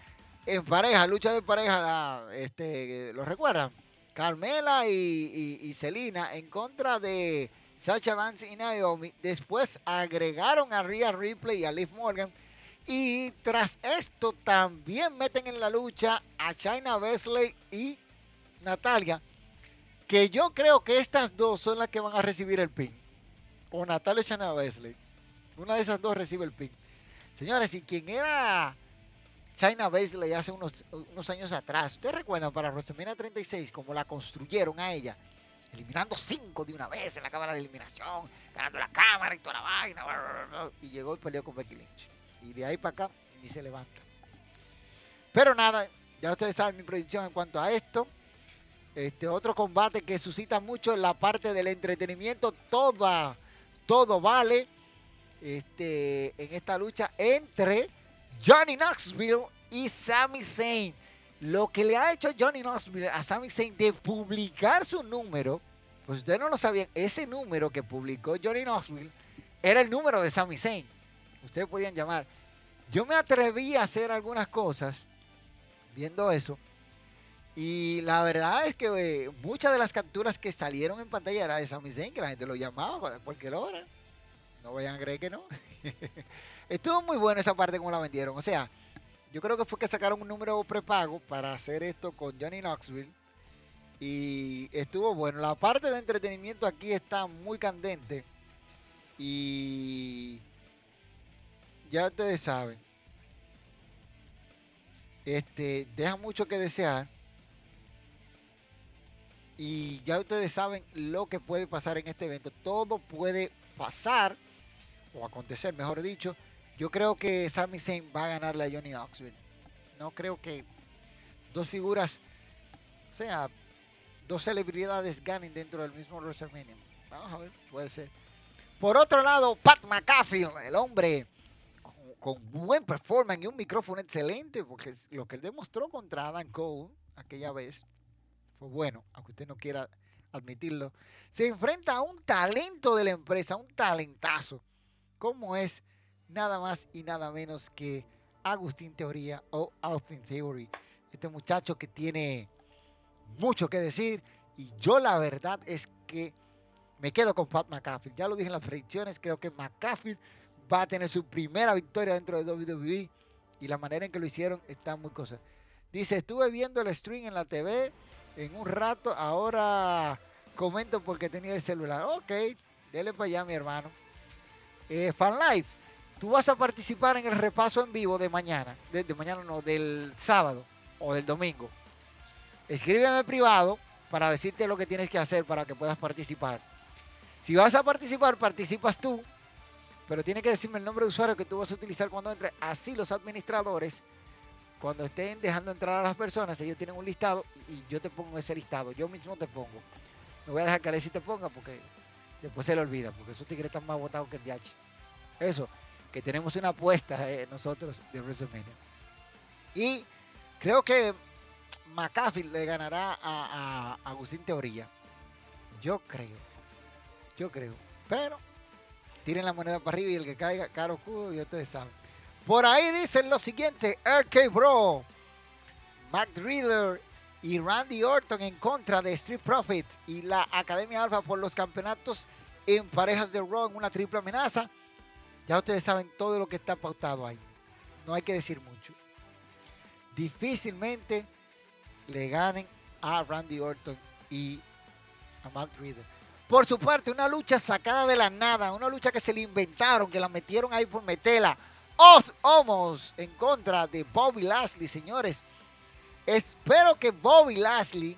en pareja, lucha de pareja, este, ¿lo recuerdan? Carmela y, Selina en contra de Sacha Vance y Naomi. Después agregaron a Rhea Ripley y a Liv Morgan. Y tras esto también meten en la lucha a China Wesley y Natalia. Que yo creo que estas dos son las que van a recibir el pin. O Natalia y China Wesley. Una de esas dos recibe el pin. Señores, y quien era China Baszler hace unos, años atrás. ¿Ustedes recuerdan para WrestleMania 36 cómo la construyeron a ella? Eliminando cinco de una vez en la cámara de eliminación, ganando la cámara y toda la vaina. Y llegó y peleó con Becky Lynch. Y de ahí para acá ni se levanta. Pero nada, ya ustedes saben mi predicción en cuanto a esto. Este otro combate que suscita mucho en la parte del entretenimiento, toda, todo vale este, en esta lucha entre Johnny Knoxville y Sami Zayn. Lo que le ha hecho Johnny Knoxville a Sami Zayn de publicar su número, pues ustedes no lo sabían, ese número que publicó Johnny Knoxville era el número de Sami Zayn. Ustedes podían llamar yo me atreví a hacer algunas cosas viendo eso. Y la verdad es que eh, muchas de las capturas que salieron en pantalla era de Sami Zayn, que la gente lo llamaba a cualquier hora. No vayan a creer que no. Estuvo muy bueno esa parte como la vendieron. O sea, yo creo que fue que sacaron un número prepago para hacer esto con Johnny Knoxville. Y estuvo bueno. La parte de entretenimiento aquí está muy candente. Y ya ustedes saben. Este, deja mucho que desear. Y ya ustedes saben lo que puede pasar en este evento. Todo puede pasar, o acontecer, mejor dicho. Yo creo que Sami Zayn va a ganarle a Johnny Knoxville. No creo que dos figuras, o sea, dos celebridades ganen dentro del mismo WrestleMania. Vamos a ver, puede ser. Por otro lado, Pat McAfee, el hombre con, buen performance y un micrófono excelente, porque lo que él demostró contra Adam Cole aquella vez fue bueno, aunque usted no quiera admitirlo. Se enfrenta a un talento de la empresa, un talentazo, como es nada más y nada menos que Agustín Teoría o Austin Theory. Este muchacho que tiene mucho que decir y yo la verdad es que me quedo con Pat McAfee. Ya lo dije en las predicciones, creo que McAfee va a tener su primera victoria dentro de WWE y la manera en que lo hicieron está muy cosa. Dice, estuve viendo el stream en la TV en un rato, ahora comento porque tenía el celular. Ok, dele para allá, mi hermano. Eh, Fan Life, tú vas a participar en el repaso en vivo de mañana, de, mañana no, del sábado o del domingo. Escríbeme privado para decirte lo que tienes que hacer para que puedas participar. Si vas a participar, participas tú pero tiene que decirme el nombre de usuario que tú vas a utilizar cuando entre. Así los administradores, cuando estén dejando entrar a las personas, ellos tienen un listado y yo te pongo ese listado. Yo mismo te pongo. No voy a dejar que Alexis te ponga porque después se le olvida, porque esos tigres están más votados que el DH. Eso, que tenemos una apuesta eh, nosotros de WrestleMania. Y creo que McAfee le ganará a, Agustín Teoría. Yo creo. Yo creo. Pero tiren la moneda para arriba y el que caiga, caro cubo, y ustedes saben. Por ahí dicen lo siguiente, RK Bro, Mac Driller y Randy Orton en contra de Street Profit y la Academia Alpha por los campeonatos en parejas de Raw en una triple amenaza. Ya ustedes saben todo lo que está pautado ahí. No hay que decir mucho. Difícilmente le ganen a Randy Orton y a Matt Riddle. Por su parte, una lucha sacada de la nada, una lucha que se le inventaron, que la metieron ahí por metela. Os Homos en contra de Bobby Lashley, señores. Espero que Bobby Lashley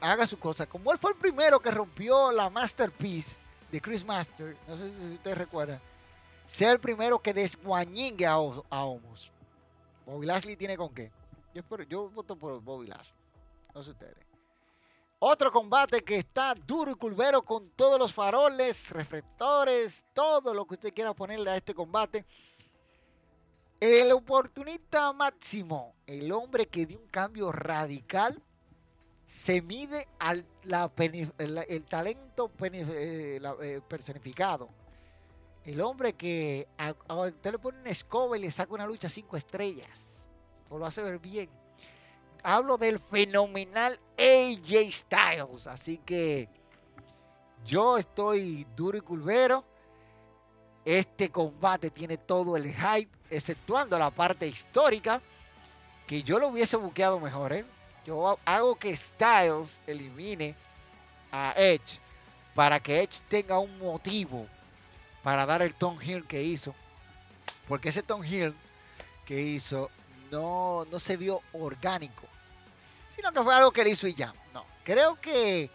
haga su cosa. Como él fue el primero que rompió la Masterpiece de Chris Master, no sé si ustedes recuerdan, sea el primero que desguañingue a, a Homos. Bobby Lashley tiene con qué. Yo, espero, yo voto por Bobby Lashley. No sé ustedes. Otro combate que está duro y culvero con todos los faroles, reflectores, todo lo que usted quiera ponerle a este combate. El oportunista máximo, el hombre que dio un cambio radical, se mide al el, talento eh, eh, personificado. El hombre que a, usted le pone una escoba y le saca una lucha cinco estrellas. O lo hace ver bien hablo del fenomenal AJ Styles. Así que yo estoy duro y culvero. Este combate tiene todo el hype, exceptuando la parte histórica, que yo lo hubiese buqueado mejor. ¿eh? Yo hago que Styles elimine a Edge para que Edge tenga un motivo para dar el Tom Hill que hizo. Porque ese Tom Hill que hizo no, no se vio orgánico, sino que fue algo que él hizo y ya. No, creo que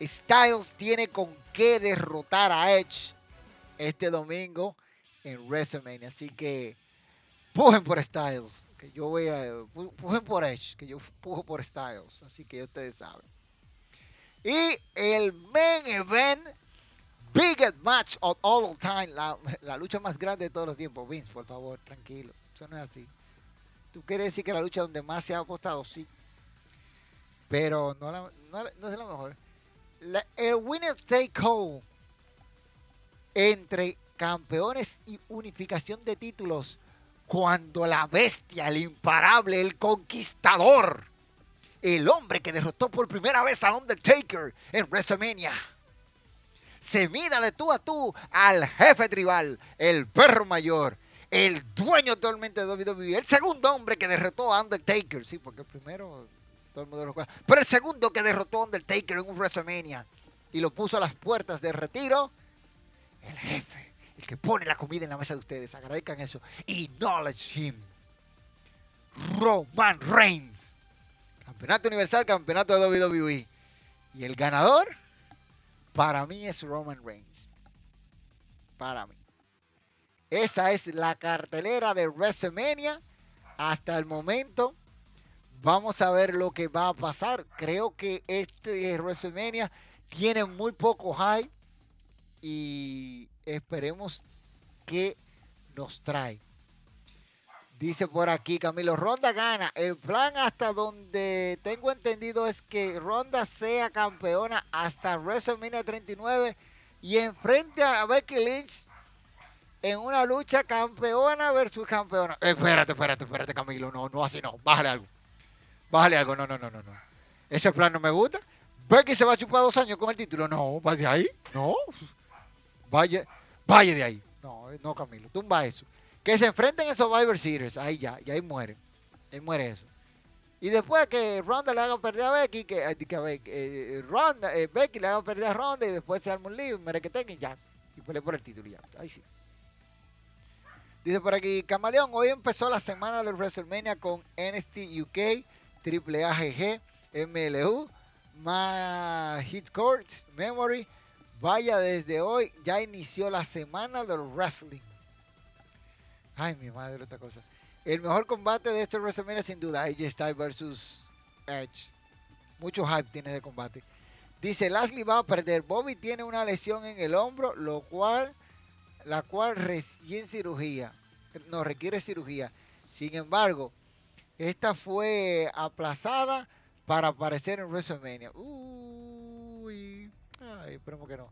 Styles tiene con qué derrotar a Edge este domingo en WrestleMania. Así que pujen por Styles, que yo voy a pujen por Edge, que yo pujo por Styles. Así que ustedes saben. Y el main event, biggest match of all time, la, lucha más grande de todos los tiempos. Vince, por favor, tranquilo. Eso no es así. ¿Tú quieres decir que la lucha donde más se ha apostado? Sí. Pero no, no, es la mejor. el winner take home entre campeones y unificación de títulos cuando la bestia, el imparable, el conquistador, el hombre que derrotó por primera vez al Undertaker en WrestleMania, se mida de tú a tú al jefe tribal, el perro mayor, el dueño actualmente de WWE, el segundo hombre que derrotó a Undertaker, sí, porque el primero todo el mundo lo recuerda, pero el segundo que derrotó a Undertaker en un WrestleMania y lo puso a las puertas de retiro, el jefe, el que pone la comida en la mesa de ustedes, agradezcan eso, acknowledge him, Roman Reigns, campeonato universal, campeonato de WWE, y el ganador, para mí es Roman Reigns, para mí. Esa es la cartelera de WrestleMania hasta el momento. Vamos a ver lo que va a pasar. Creo que este WrestleMania tiene muy poco hype y esperemos que nos trae. Dice por aquí Camilo, Ronda gana. El plan hasta donde tengo entendido es que Ronda sea campeona hasta WrestleMania 39 y enfrente a Becky Lynch en una lucha campeona versus campeona. espérate, espérate, espérate, Camilo. No, no, así no. Bájale algo. Bájale algo. No, no, no, no, no. Ese plan no me gusta. Becky se va a chupar dos años con el título. No, vaya de ahí. No. Vaya, vaya de ahí. No, no, Camilo. Tumba eso. Que se enfrenten en Survivor Series. Ahí ya, y ahí muere. Ahí muere eso. Y después que Ronda le haga perder a Becky, que, eh, que eh, Ronda, eh, Becky le haga perder a Ronda y después se arma un lío y que tengan ya. Y pelea por el título ya. Ahí sí. Dice por aquí, Camaleón, hoy empezó la semana del WrestleMania con NXT UK, Triple AGG, MLU, Ma Hit Courts, Memory. Vaya, desde hoy ya inició la semana del wrestling. Ay, mi madre, otra cosa. El mejor combate de este WrestleMania sin duda, AJ Styles versus Edge. Mucho hype tiene de combate. Dice, Lashley va a perder. Bobby tiene una lesión en el hombro, lo cual la cual recién cirugía, no requiere cirugía. Sin embargo, esta fue aplazada para aparecer en WrestleMania. Uy, ay, esperemos que no.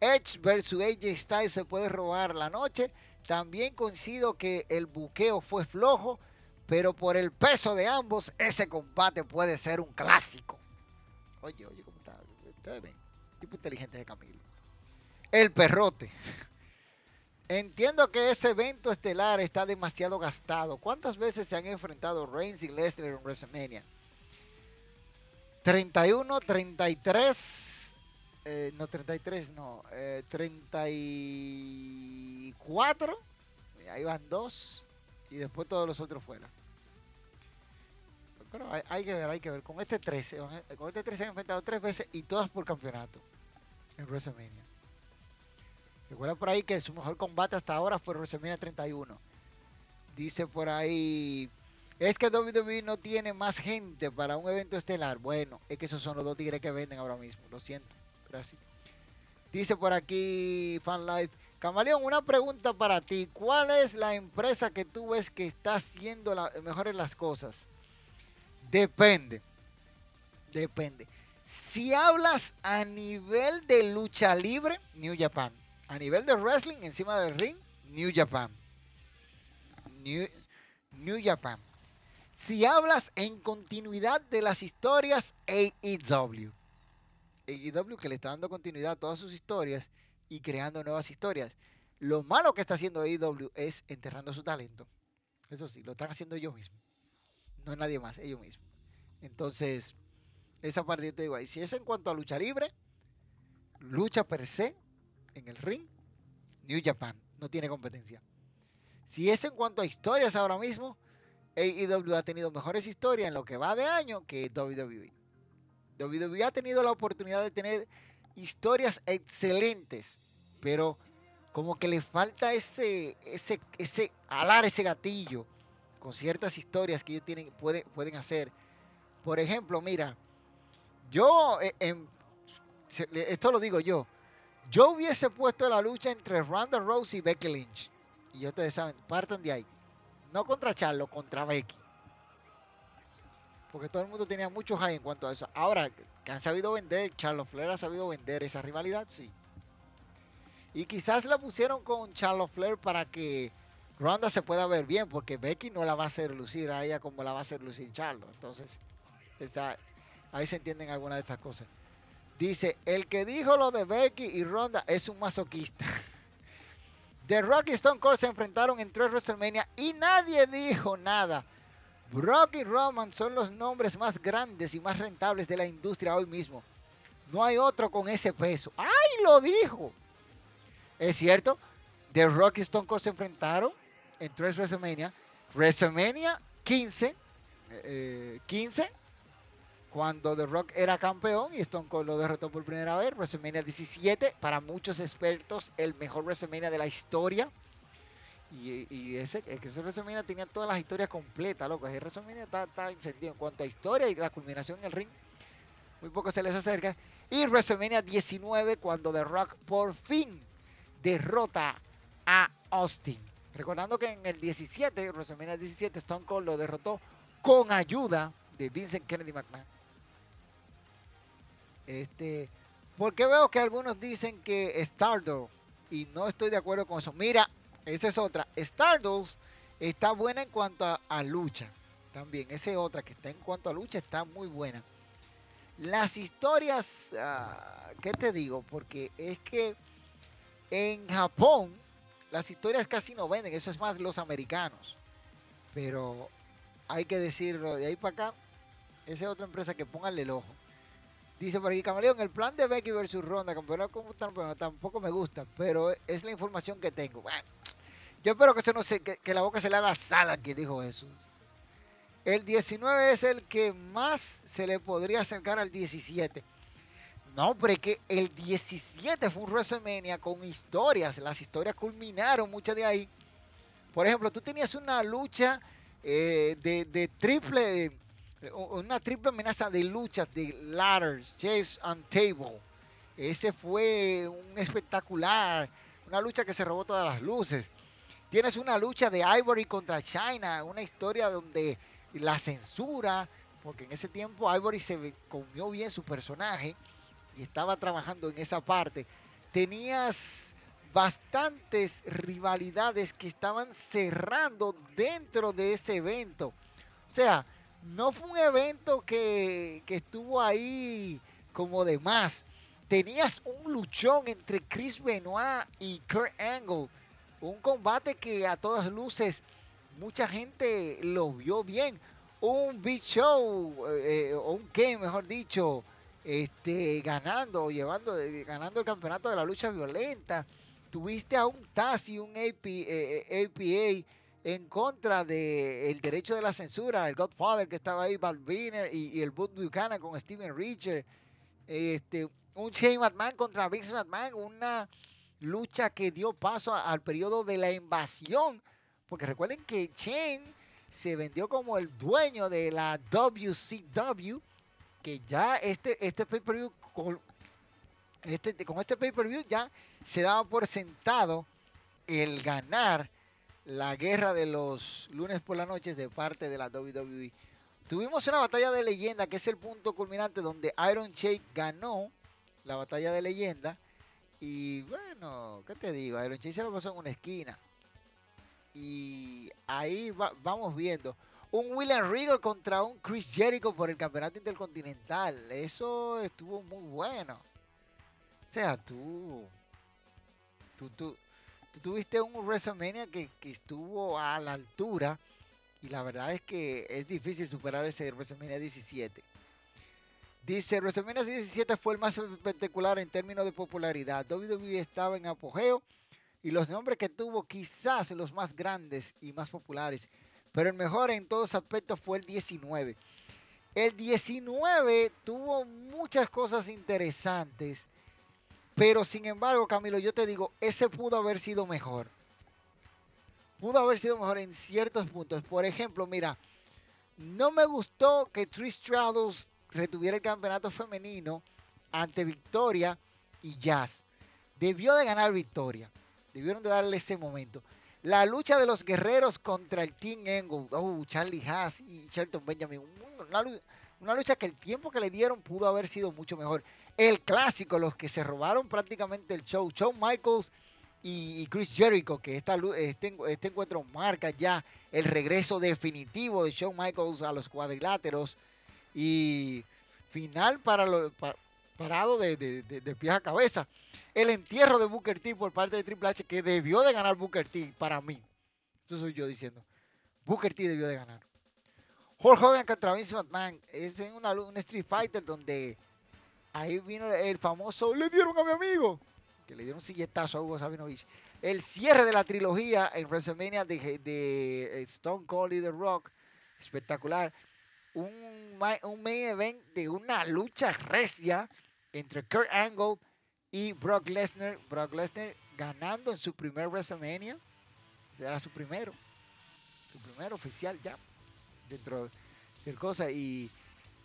Edge versus AJ Styles se puede robar la noche. También coincido que el buqueo fue flojo, pero por el peso de ambos, ese combate puede ser un clásico. Oye, oye, ¿cómo está? Ustedes ven, tipo inteligente de Camilo. El perrote. Entiendo que ese evento estelar está demasiado gastado. ¿Cuántas veces se han enfrentado Reigns y Lesnar en WrestleMania? 31, 33, eh, no 33, no, 34, eh, ahí van dos y después todos los otros fuera. Pero hay, que ver, hay que ver. Con este 13, con este 13 se han enfrentado tres veces y todas por campeonato en WrestleMania. Recuerda por ahí que su mejor combate hasta ahora fue WrestleMania 31. Dice por ahí, es que WWE no tiene más gente para un evento estelar. Bueno, es que esos son los dos tigres que venden ahora mismo. Lo siento. Dice por aquí Fan Life. Camaleón, una pregunta para ti. ¿Cuál es la empresa que tú ves que está haciendo mejores las cosas? Depende. Depende. Si hablas a nivel de lucha libre, New Japan a nivel de wrestling, encima del ring, New Japan. New, Japan. Si hablas en continuidad de las historias, AEW. AEW que le está dando continuidad a todas sus historias y creando nuevas historias. Lo malo que está haciendo AEW es enterrando su talento. Eso sí, lo están haciendo ellos mismos. No nadie más, ellos mismos. Entonces, esa parte yo te digo. Si es en cuanto a lucha libre, lucha per se, en el ring, New Japan no tiene competencia. Si es en cuanto a historias ahora mismo, AEW ha tenido mejores historias en lo que va de año que WWE. WWE ha tenido la oportunidad de tener historias excelentes, pero como que le falta ese, ese, ese alar, ese gatillo con ciertas historias que ellos tienen, pueden hacer. Por ejemplo, mira, yo, eh, esto lo digo yo, yo hubiese puesto la lucha entre Ronda Rose y Becky Lynch. Y ustedes saben, partan de ahí. No contra Charlo, contra Becky. Porque todo el mundo tenía mucho high en cuanto a eso. Ahora, que han sabido vender, Charlotte Flair ha sabido vender esa rivalidad, sí. Y quizás la pusieron con Charlotte Flair para que Ronda se pueda ver bien porque Becky no la va a hacer lucir a ella como la va a hacer lucir Charlo. Entonces, ahí se entienden algunas de estas cosas. Dice, el que dijo lo de Becky y Ronda es un masoquista. The Rock y Stone Cold se enfrentaron en tres WrestleMania y nadie dijo nada. Brock y Roman son los nombres más grandes y más rentables de la industria hoy mismo. No hay otro con ese peso. ¡Ay, lo dijo! Es cierto, The Rock y Stone Cold se enfrentaron en tres WrestleMania. WrestleMania 15, 15, eh, cuando The Rock era campeón y Stone Cold lo derrotó por primera vez. WrestleMania 17, para muchos expertos, el mejor WrestleMania de la historia. Y, ese, ese WrestleMania tenía todas las historias completas, loco. Ese WrestleMania está, está encendido en cuanto a historia y la culminación en el ring. Muy poco se les acerca. Y WrestleMania 19, cuando The Rock por fin derrota a Austin. Recordando que en el 17, WrestleMania 17, Stone Cold lo derrotó con ayuda de Vincent Kennedy McMahon. Este, porque veo que algunos dicen que Stardust, y no estoy de acuerdo con eso. Mira, esa es otra. Stardust está buena en cuanto a, lucha. También, esa es otra que está en cuanto a lucha, está muy buena. Las historias, ah, ¿qué te digo? Porque es que en Japón las historias casi no venden, eso es más los americanos. Pero hay que decirlo, de ahí para acá, esa es otra empresa que póngale el ojo. Dice por aquí, Camaleón, el plan de Becky versus Ronda, campeonato como tampoco me gusta, pero es la información que tengo. Bueno, yo espero que, se no se, que, la boca se le haga sal a quien dijo eso. El 19 es el que más se le podría acercar al 17. No, pero que el 17 fue un WrestleMania con historias. Las historias culminaron, muchas de ahí. Por ejemplo, tú tenías una lucha eh, de triple una triple amenaza de luchas de ladders, chase and table. Ese fue un espectacular, una lucha que se robó todas las luces. Tienes una lucha de Ivory contra China, una historia donde la censura, porque en ese tiempo Ivory se comió bien su personaje y estaba trabajando en esa parte. Tenías bastantes rivalidades que estaban cerrando dentro de ese evento. O sea, no fue un evento que, estuvo ahí como de más. Tenías un luchón entre Chris Benoit y Kurt Angle. Un combate que a todas luces mucha gente lo vio bien. Un Big Show, eh, o un Ken, mejor dicho, este, ganando, llevando, ganando el campeonato de la lucha violenta. Tuviste a un Taz y un AP, eh, APA en contra del derecho de la censura, el Godfather que estaba ahí, Val y, el Bud Buchanan con Steven Richard, este, un Shane McMahon contra Vince McMahon, una lucha que dio paso al periodo de la invasión, porque recuerden que Shane se vendió como el dueño de la WCW, que ya este, este pay-per-view, con este, con este pay-per-view ya se daba por sentado el ganar la guerra de los lunes por la noche de parte de la WWE. Tuvimos una batalla de leyenda que es el punto culminante donde Iron Shake ganó la batalla de leyenda. Y bueno, ¿qué te digo? Iron Shake se lo pasó en una esquina. Y ahí vamos viendo. Un William Regal contra un Chris Jericho por el campeonato intercontinental. Eso estuvo muy bueno. O sea, tú, tú, tú, tuviste un WrestleMania que, estuvo a la altura y la verdad es que es difícil superar ese WrestleMania 17. Dice, WrestleMania 17 fue el más espectacular en términos de popularidad. WWE estaba en apogeo y los nombres que tuvo quizás los más grandes y más populares, pero el mejor en todos aspectos fue el 19. El 19 tuvo muchas cosas interesantes pero sin embargo, Camilo, yo te digo, ese pudo haber sido mejor. Pudo haber sido mejor en ciertos puntos. Por ejemplo, mira, no me gustó que Trish retuviera el campeonato femenino ante Victoria y Jazz. Debió de ganar Victoria. Debieron de darle ese momento. La lucha de los guerreros contra el Team Angle. Oh, Charlie Haas y Shelton Benjamin. una lucha que el tiempo que le dieron pudo haber sido mucho mejor el clásico, los que se robaron prácticamente el show, Shawn Michaels y, Chris Jericho, que esta, este, este encuentro marca ya el regreso definitivo de Shawn Michaels a los cuadriláteros y final para, lo, parado de, de, pies a cabeza. El entierro de Booker T por parte de Triple H, que debió de ganar Booker T para mí. Eso soy yo diciendo. Booker T debió de ganar. Hulk Hogan contra Vince McMahon es en una, un Street Fighter donde ahí vino el famoso le dieron a mi amigo que le dieron un silletazo a Hugo Sabinovich. El cierre de la trilogía en WrestleMania de, de Stone Cold y The Rock, espectacular. Un, un main event de una lucha recia entre Kurt Angle y Brock Lesnar. Brock Lesnar ganando en su primer WrestleMania. Será su primero. Su primero oficial ya. Dentro del cosa. Y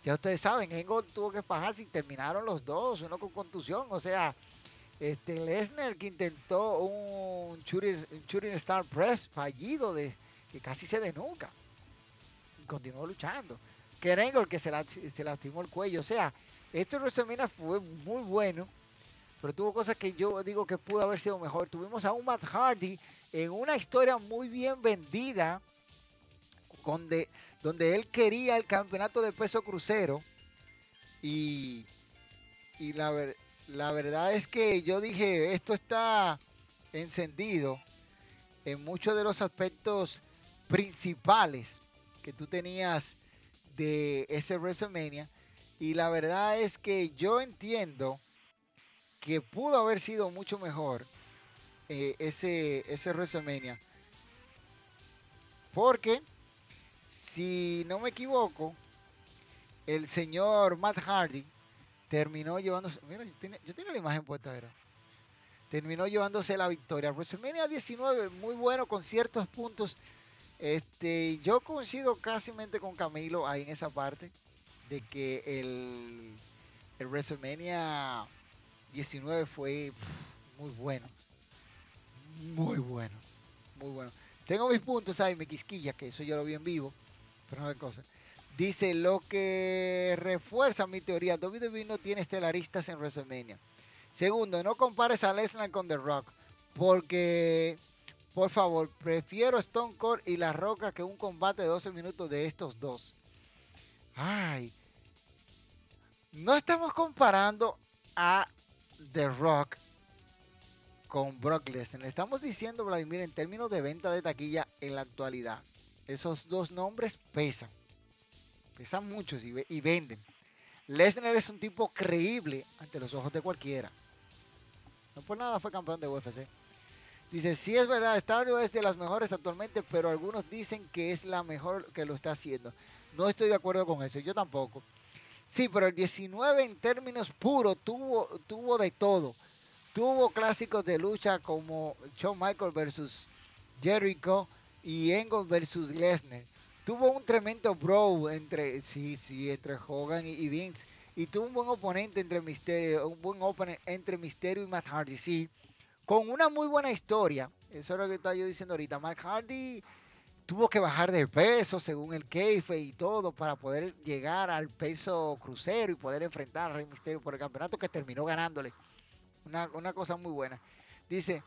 ya ustedes saben, Angle tuvo que fajarse y terminaron los dos. Uno con contusión. O sea, este Lesnar que intentó un shooting, star press fallido de que casi se denuca. Y continuó luchando. Kerengor que se, se lastimó el cuello. O sea, este WrestleMania fue muy bueno. Pero tuvo cosas que yo digo que pudo haber sido mejor. Tuvimos a un Matt Hardy en una historia muy bien vendida. Donde, donde él quería el campeonato de peso crucero. Y, y la verdad la verdad es que yo dije, esto está encendido en muchos de los aspectos principales que tú tenías de ese WrestleMania. Y la verdad es que yo entiendo que pudo haber sido mucho mejor eh, ese, ese WrestleMania. Porque, si no me equivoco, el señor Matt Hardy terminó llevándose, mira, yo tengo, la imagen puesta, era. Terminó llevándose la victoria. WrestleMania 19, muy bueno con ciertos puntos. Este, yo coincido casi con Camilo ahí en esa parte de que el WrestleMania 19 fue muy bueno. Muy bueno. Muy bueno. Tengo mis puntos ahí, me quisquilla, que eso yo lo vi en vivo, pero no hay cosa. Dice, lo que refuerza mi teoría, WWE no tiene estelaristas en WrestleMania. Segundo, no compares a Lesnar con The Rock, porque, por favor, prefiero Stone Cold y La Roca que un combate de 12 minutos de estos dos. Ay, no estamos comparando a The Rock con Brock Lesnar. Estamos diciendo, Vladimir, en términos de venta de taquilla en la actualidad. Esos dos nombres pesan pesan muchos y, venden. Lesnar es un tipo creíble ante los ojos de cualquiera. No por nada fue campeón de UFC. Dice, sí es verdad, Estadio es de las mejores actualmente, pero algunos dicen que es la mejor que lo está haciendo. No estoy de acuerdo con eso, yo tampoco. Sí, pero el 19 en términos puros tuvo, tuvo de todo. Tuvo clásicos de lucha como Shawn Michael versus Jericho y Engel versus Lesnar tuvo un tremendo bro entre, sí, sí, entre Hogan y, Vince. Y tuvo un buen oponente entre Misterio, un buen oponente entre Misterio y Matt Hardy, sí. Con una muy buena historia. Eso es lo que estaba yo diciendo ahorita. Matt Hardy tuvo que bajar de peso según el keife y todo para poder llegar al peso crucero y poder enfrentar a Rey Misterio por el campeonato que terminó ganándole. Una, una cosa muy buena. Dice,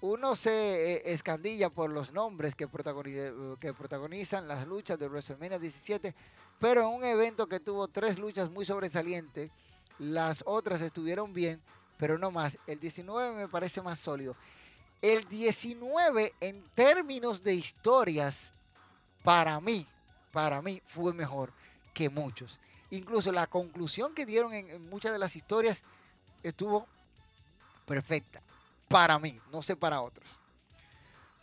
uno se eh, escandilla por los nombres que, que protagonizan las luchas de WrestleMania 17, pero en un evento que tuvo tres luchas muy sobresalientes, las otras estuvieron bien, pero no más. El 19 me parece más sólido. El 19 en términos de historias, para mí, para mí fue mejor que muchos. Incluso la conclusión que dieron en muchas de las historias estuvo perfecta para mí, no sé para otros.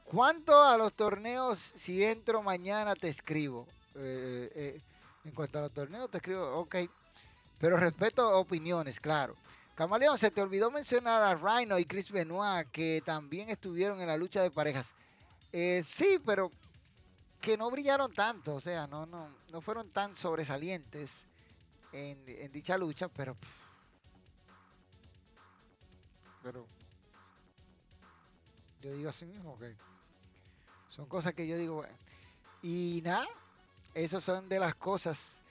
Cuanto a los torneos, si entro mañana te escribo. Eh, eh, en cuanto a los torneos, te escribo, ok. Pero respeto opiniones, claro. Camaleón, se te olvidó mencionar a Rhino y Chris Benoit, que también estuvieron en la lucha de parejas. Eh, sí, pero que no brillaron tanto, o sea, no, no, no fueron tan sobresalientes en, dicha lucha, pero. Pero yo digo así mismo que son cosas que yo digo, y nada, esas son de las cosas.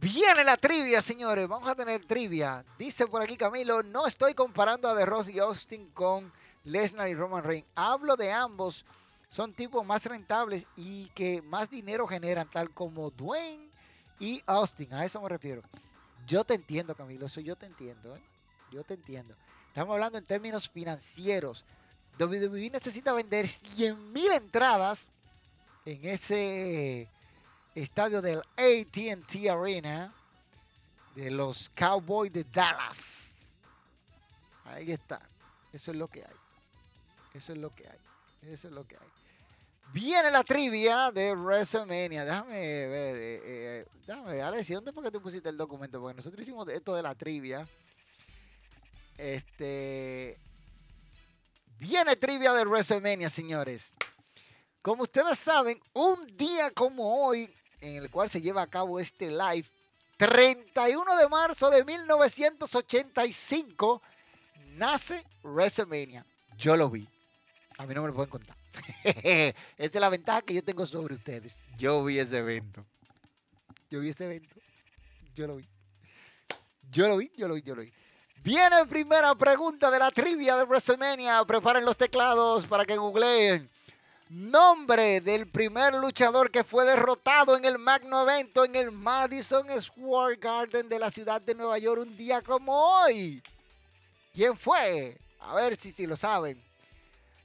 Viene la trivia, señores. Vamos a tener trivia. Dice por aquí Camilo, no estoy comparando a The Ross y Austin con Lesnar y Roman Reigns. Hablo de ambos, son tipos más rentables y que más dinero generan, tal como Dwayne y Austin. A eso me refiero. Yo te entiendo, Camilo, eso yo te entiendo. ¿eh? Yo te entiendo. Estamos hablando en términos financieros. WWE necesita vender 100 mil entradas en ese estadio del ATT Arena de los Cowboys de Dallas. Ahí está. Eso es lo que hay. Eso es lo que hay. Eso es lo que hay. Viene la trivia de WrestleMania. Déjame ver. Eh, eh, déjame ver. Alexi, ¿dónde fue que tú pusiste el documento? Porque nosotros hicimos esto de la trivia. Este. Viene trivia de WrestleMania, señores. Como ustedes saben, un día como hoy, en el cual se lleva a cabo este live, 31 de marzo de 1985, nace WrestleMania. Yo lo vi. A mí no me lo pueden contar. Esa es la ventaja que yo tengo sobre ustedes. Yo vi ese evento. Yo vi ese evento. Yo lo vi. Yo lo vi, yo lo vi, yo lo vi. Viene primera pregunta de la trivia de WrestleMania. Preparen los teclados para que googleen. Nombre del primer luchador que fue derrotado en el magno evento en el Madison Square Garden de la ciudad de Nueva York un día como hoy. ¿Quién fue? A ver si, si lo saben.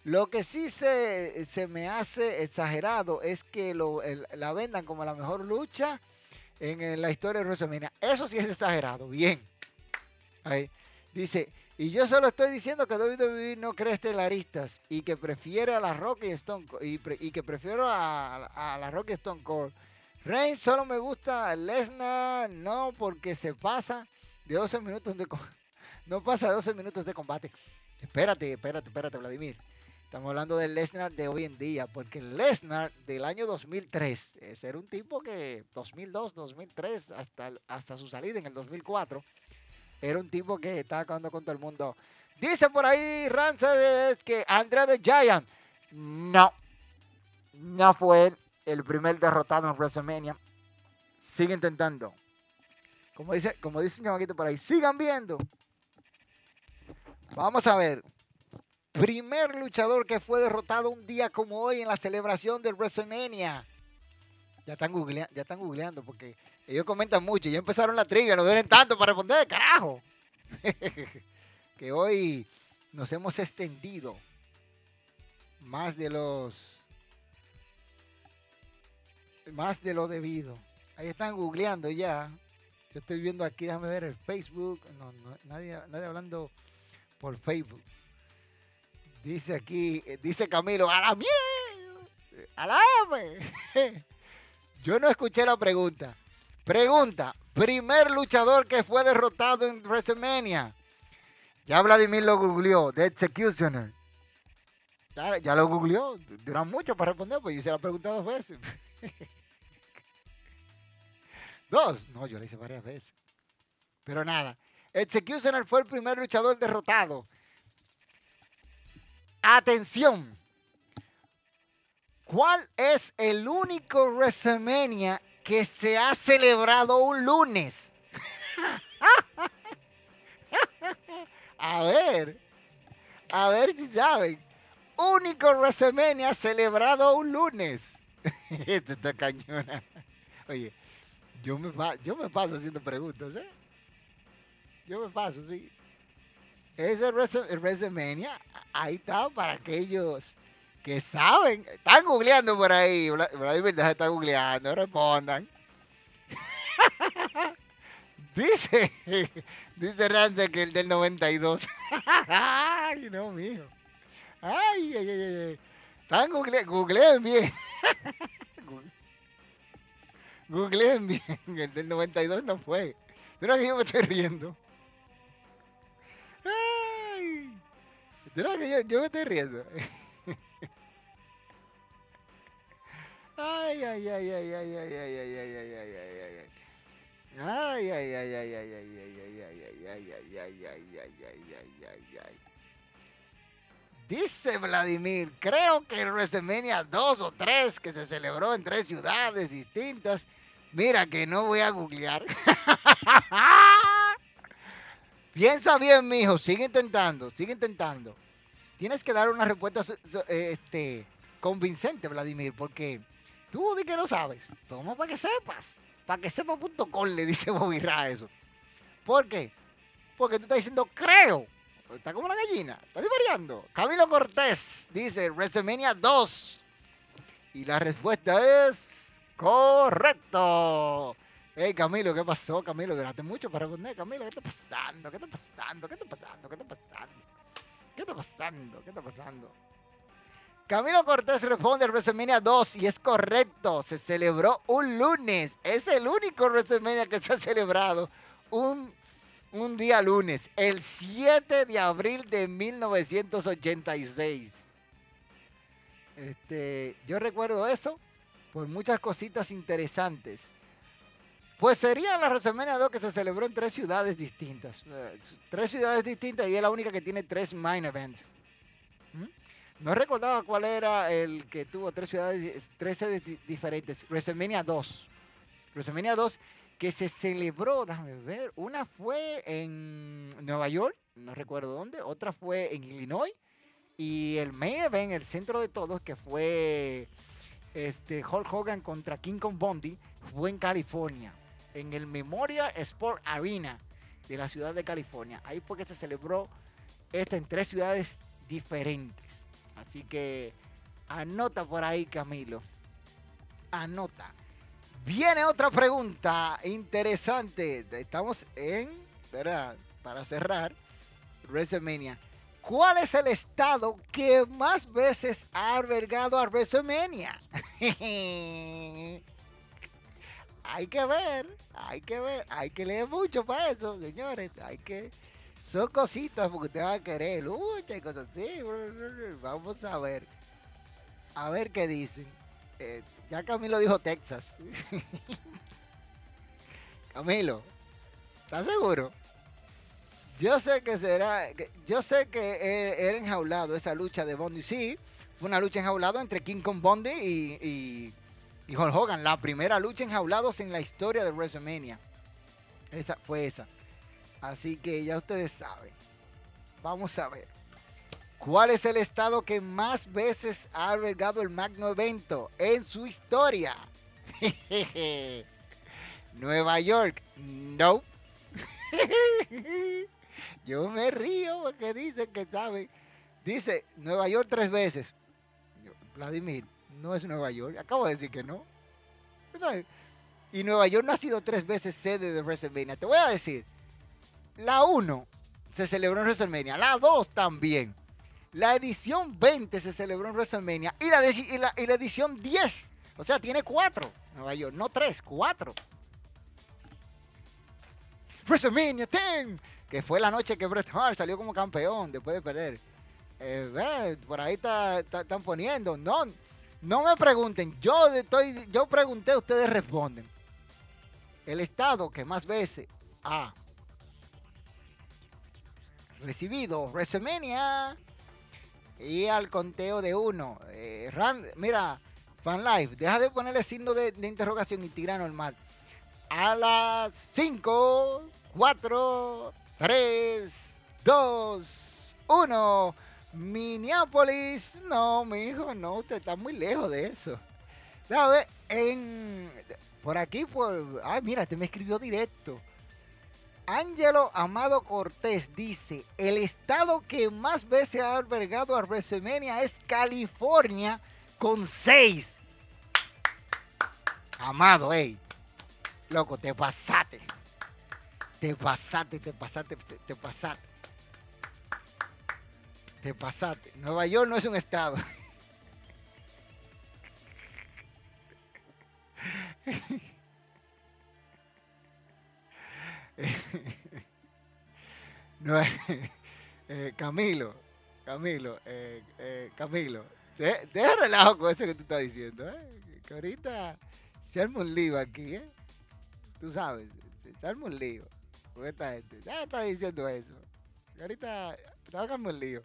Lo que sí se, se me hace exagerado es que lo, la vendan como la mejor lucha en, la historia de WrestleMania. Eso sí es exagerado. Bien. Ahí. Dice, y yo solo estoy diciendo que WWE no cree estelaristas y que prefiere a la Rock y Stone y, y que prefiero a, a, la Rock Stone Cold. Reigns solo me gusta Lesnar, no porque se pasa de 12 minutos de no pasa de 12 minutos de combate. Espérate, espérate, espérate, Vladimir. Estamos hablando del Lesnar de hoy en día, porque el Lesnar del año 2003, ese era un tipo que 2002, 2003, hasta, hasta su salida en el 2004, era un tipo que estaba acabando con todo el mundo. Dice por ahí Ranced que Andrea the Giant, no, no fue el primer derrotado en WrestleMania. Sigue intentando. Como dice, como dice un chamaquito por ahí, sigan viendo. Vamos a ver primer luchador que fue derrotado un día como hoy en la celebración del WrestleMania. Ya están ya están googleando porque ellos comentan mucho. Ya empezaron la trivia, no duelen tanto para responder, carajo. que hoy nos hemos extendido más de los más de lo debido. Ahí están googleando ya. Yo estoy viendo aquí, déjame ver el Facebook. No, no, nadie, nadie hablando por Facebook. Dice aquí, eh, dice Camilo, a la miel, a. Yo no escuché la pregunta. Pregunta, primer luchador que fue derrotado en WrestleMania. Ya Vladimir lo googleó, The Executioner. Ya, lo googleó, dura mucho para responder, pues hice la pregunta dos veces. dos, no, yo le hice varias veces. Pero nada, Executioner fue el primer luchador derrotado Atención. ¿Cuál es el único WrestleMania que se ha celebrado un lunes? a ver, a ver si saben. Único WrestleMania celebrado un lunes. Esto está cañona. Oye, yo me, yo me paso haciendo preguntas, ¿eh? Yo me paso, sí. Ese WrestleMania, ahí está para aquellos que saben. Están googleando por ahí. Vladimir se está googleando, respondan. dice, dice Rance que el del 92. ay, no, mijo. Ay, ay, ay, ay. Están googleando, googleen bien. googleen bien. El del 92 no fue. Pero aquí yo me estoy riendo. Ay. que yo, yo me estoy riendo. Ay, ay, ay, ay, ay, ay, ay, ay, ay, ay, ay, ay, ay. Ay, ay, ay, ay, ay, ay, ay, ay, ay, ay, ay, ay, ay, ay, ay, ay, ay, ay, ay. Dice Vladimir, creo que el WrestleMania 2 o 3 que se celebró en tres ciudades distintas. Mira que no voy a googlear. Piensa bien, mijo. Sigue intentando, sigue intentando. tienes que dar una respuesta este, convincente, Vladimir, porque tú di que no sabes. Toma para que sepas. Para que sepa.com le dice Bobby Ra eso. ¿Por qué? Porque tú estás diciendo creo. Está como una gallina. Está divariando. Camilo Cortés dice WrestleMania 2. Y la respuesta es correcto. Hey Camilo, ¿qué pasó? Camilo, duraste mucho para responder. Camilo, ¿qué está pasando? ¿Qué está pasando? ¿Qué está pasando? ¿Qué está pasando? ¿Qué está pasando? ¿Qué está pasando? Camilo Cortés responde al WrestleMania 2 y es correcto. Se celebró un lunes. Es el único WrestleMania que se ha celebrado un, un día lunes, el 7 de abril de 1986. Este, yo recuerdo eso por muchas cositas interesantes. Pues sería la WrestleMania 2 que se celebró en tres ciudades distintas. Eh, tres ciudades distintas y es la única que tiene tres main events. No recordaba cuál era el que tuvo tres ciudades, tres sedes diferentes. WrestleMania 2. WrestleMania 2 que se celebró, déjame ver, una fue en Nueva York, no recuerdo dónde, otra fue en Illinois y el main event, el centro de todos, que fue este Hulk Hogan contra King Kong Bondi, fue en California en el Memorial Sport Arena de la ciudad de California. Ahí fue que se celebró esta en tres ciudades diferentes. Así que anota por ahí, Camilo. Anota. Viene otra pregunta interesante. Estamos en, ¿verdad? para cerrar, WrestleMania. ¿Cuál es el estado que más veces ha albergado a WrestleMania? hay que ver, hay que ver, hay que leer mucho para eso, señores. Hay que. Son cositas porque usted va a querer lucha y cosas así. Vamos a ver. A ver qué dicen. Eh, ya Camilo dijo Texas. Camilo, ¿estás seguro? Yo sé que será. Yo sé que era enjaulado esa lucha de Bondi. Sí, fue una lucha enjaulado entre King Kong Bondi y y Hulk Hogan, la primera lucha enjaulados en la historia de WrestleMania. Esa fue esa. Así que ya ustedes saben. Vamos a ver. ¿Cuál es el estado que más veces ha albergado el magno evento en su historia? Nueva York. No. Yo me río porque dicen que saben. Dice Nueva York tres veces. Vladimir, no es Nueva York. Acabo de decir que no. Y Nueva York no ha sido tres veces sede de WrestleMania. Te voy a decir, la 1 se celebró en WrestleMania, la 2 también. La edición 20 se celebró en WrestleMania y la, y la, edición 10. O sea, tiene 4 Nueva York, no 3, 4. WrestleMania 10, que fue la noche que Bret Hart salió como campeón después de perder. Eh, por ahí están poniendo. No, no me pregunten, yo estoy, yo pregunté, ustedes responden. El estado que más veces ha recibido WrestleMania y al conteo de uno. Eh, mira, Fan Life, deja de ponerle signo de, de interrogación y tira normal. A las 5, 4, 3, 2, 1. Minneapolis, no, mi hijo, no, usted está muy lejos de eso. ¿Sabe? En, por aquí, por. Ay, mira, este me escribió directo. Ángelo Amado Cortés dice: El estado que más veces ha albergado a WrestleMania es California con seis. Amado, ey. Loco, te pasaste. Te pasaste, te pasaste, te pasaste. Te pasaste. Nueva York no es un estado. no, eh, Camilo, Camilo, eh, eh, Camilo, deja relajo con eso que tú estás diciendo, ¿eh? que ahorita se arma un lío aquí, ¿eh? Tú sabes, se arma un lío con esta gente, ya está diciendo eso, que ahorita te arma un lío.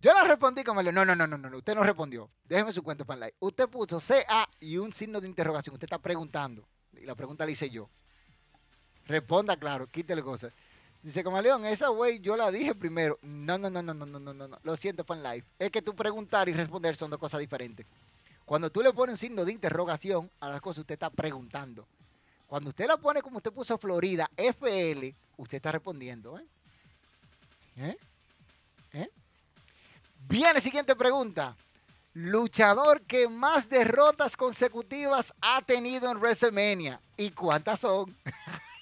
Yo le respondí como no, no, no, no, no, usted no respondió. Déjeme su cuenta para like. Usted puso CA y un signo de interrogación. Usted está preguntando. Y la pregunta la hice yo. Responda claro, quítele cosas. Dice Camaleón, esa güey yo la dije primero. No, no, no, no, no, no, no, no. Lo siento, fan live. Es que tú preguntar y responder son dos cosas diferentes. Cuando tú le pones un signo de interrogación a las cosas, usted está preguntando. Cuando usted la pone como usted puso Florida, FL, usted está respondiendo. ¿eh? ¿Eh? ¿Eh? Viene siguiente pregunta. Luchador que más derrotas consecutivas ha tenido en WrestleMania. ¿Y cuántas son?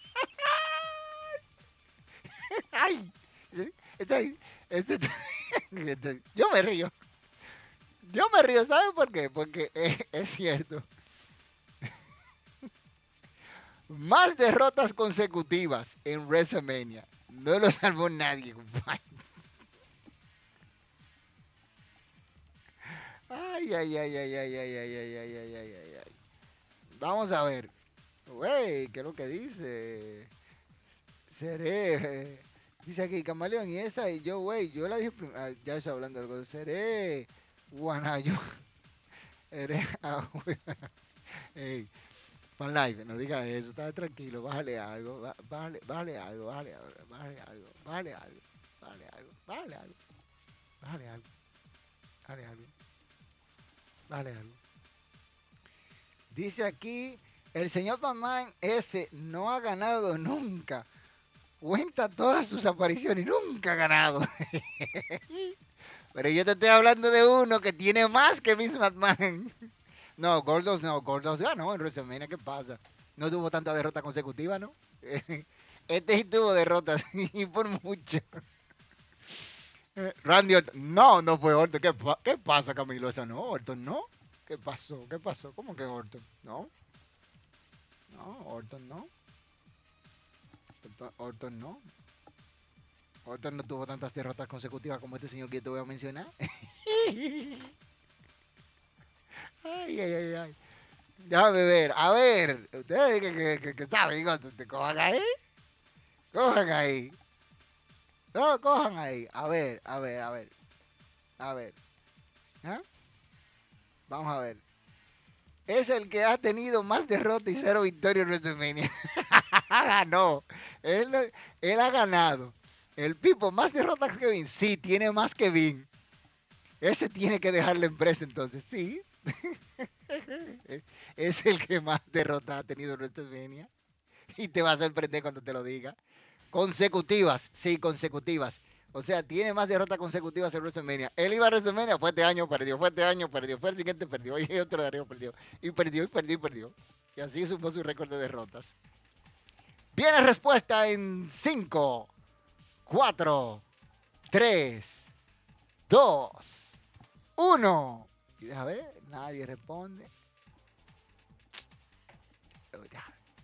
Ay, este, este, este, yo me río. Yo me río, ¿sabe por qué? Porque es, cierto. Más derrotas consecutivas en WrestleMania. No lo salvó nadie, compadre. Ay, ay, ay, ay, ay, ay, ay, ay, ay, ay, ay, ay. Vamos a ver. Güey, ¿qué es lo que dice? seré. Dice aquí, Camaleón, y esa, y yo, güey, yo la dije primero. Ah, ya está hablando algo. Seré Guanayo. Eres ah, Ey, Pan Live, no digas eso, está tranquilo, bájale algo, bájale, bájale algo, bájale, bájale algo, bájale algo, bájale algo, bájale algo, bájale algo, bájale algo, bájale algo. Dice aquí, el señor Pamán ese no ha ganado nunca. Cuenta todas sus apariciones y nunca ha ganado. Pero yo te estoy hablando de uno que tiene más que Miss Batman. No, Gordos no, Gordos ganó en WrestleMania, ¿qué pasa? No tuvo tanta derrota consecutiva, ¿no? Este sí tuvo derrotas y por mucho. Randy Orton. No, no fue Orton. ¿Qué, ¿Qué, pasa, Camilo? Esa no, Orton no. ¿Qué pasó? ¿Qué pasó? ¿Cómo que Orton? No. No, Orton no. Orton, no. Orton no tuvo tantas derrotas consecutivas como este señor que te voy a mencionar. ay, ay, ay, ay. Déjame ver. A ver. Ustedes que, que, que, saben, te cojan ahí. Cojan ahí. No, cojan ahí. A ver, a ver, a ver. A ver. ¿Ah? Vamos a ver. Es el que ha tenido más derrotas y cero victorias en WrestleMania. Ganó. Él, él ha ganado. El Pipo, más derrotas que Vin. Sí, tiene más que Vin. Ese tiene que dejar la empresa entonces. Sí. es el que más derrotas ha tenido en WrestleMania. Y te va a sorprender cuando te lo diga. Consecutivas, sí, consecutivas. O sea, tiene más derrotas consecutivas en WrestleMania. Él iba a WrestleMania, fue este año, perdió, fue este año, perdió, fue el siguiente, perdió, y otro de arriba perdió. Y perdió, y perdió, y perdió. Y así sumó su récord de derrotas. Viene respuesta en 5, 4, 3, 2, 1. Y deja ver, nadie responde.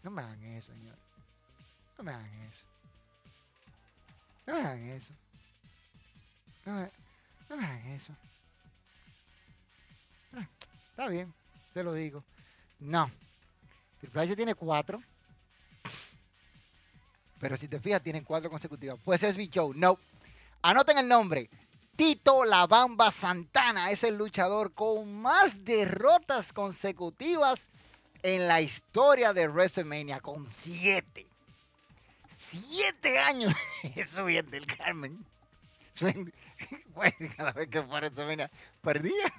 No me hagan eso, señor. No me hagan eso. No me hagan eso. No me, no me hagan eso. Ah, está bien, te lo digo. No. Triple H tiene cuatro. Pero si te fijas, tienen cuatro consecutivas. Pues es Big Show. No. Anoten el nombre. Tito La Bamba Santana es el luchador con más derrotas consecutivas en la historia de WrestleMania, con siete siete años subiendo el Carmen. cada vez que fuera esa perdía.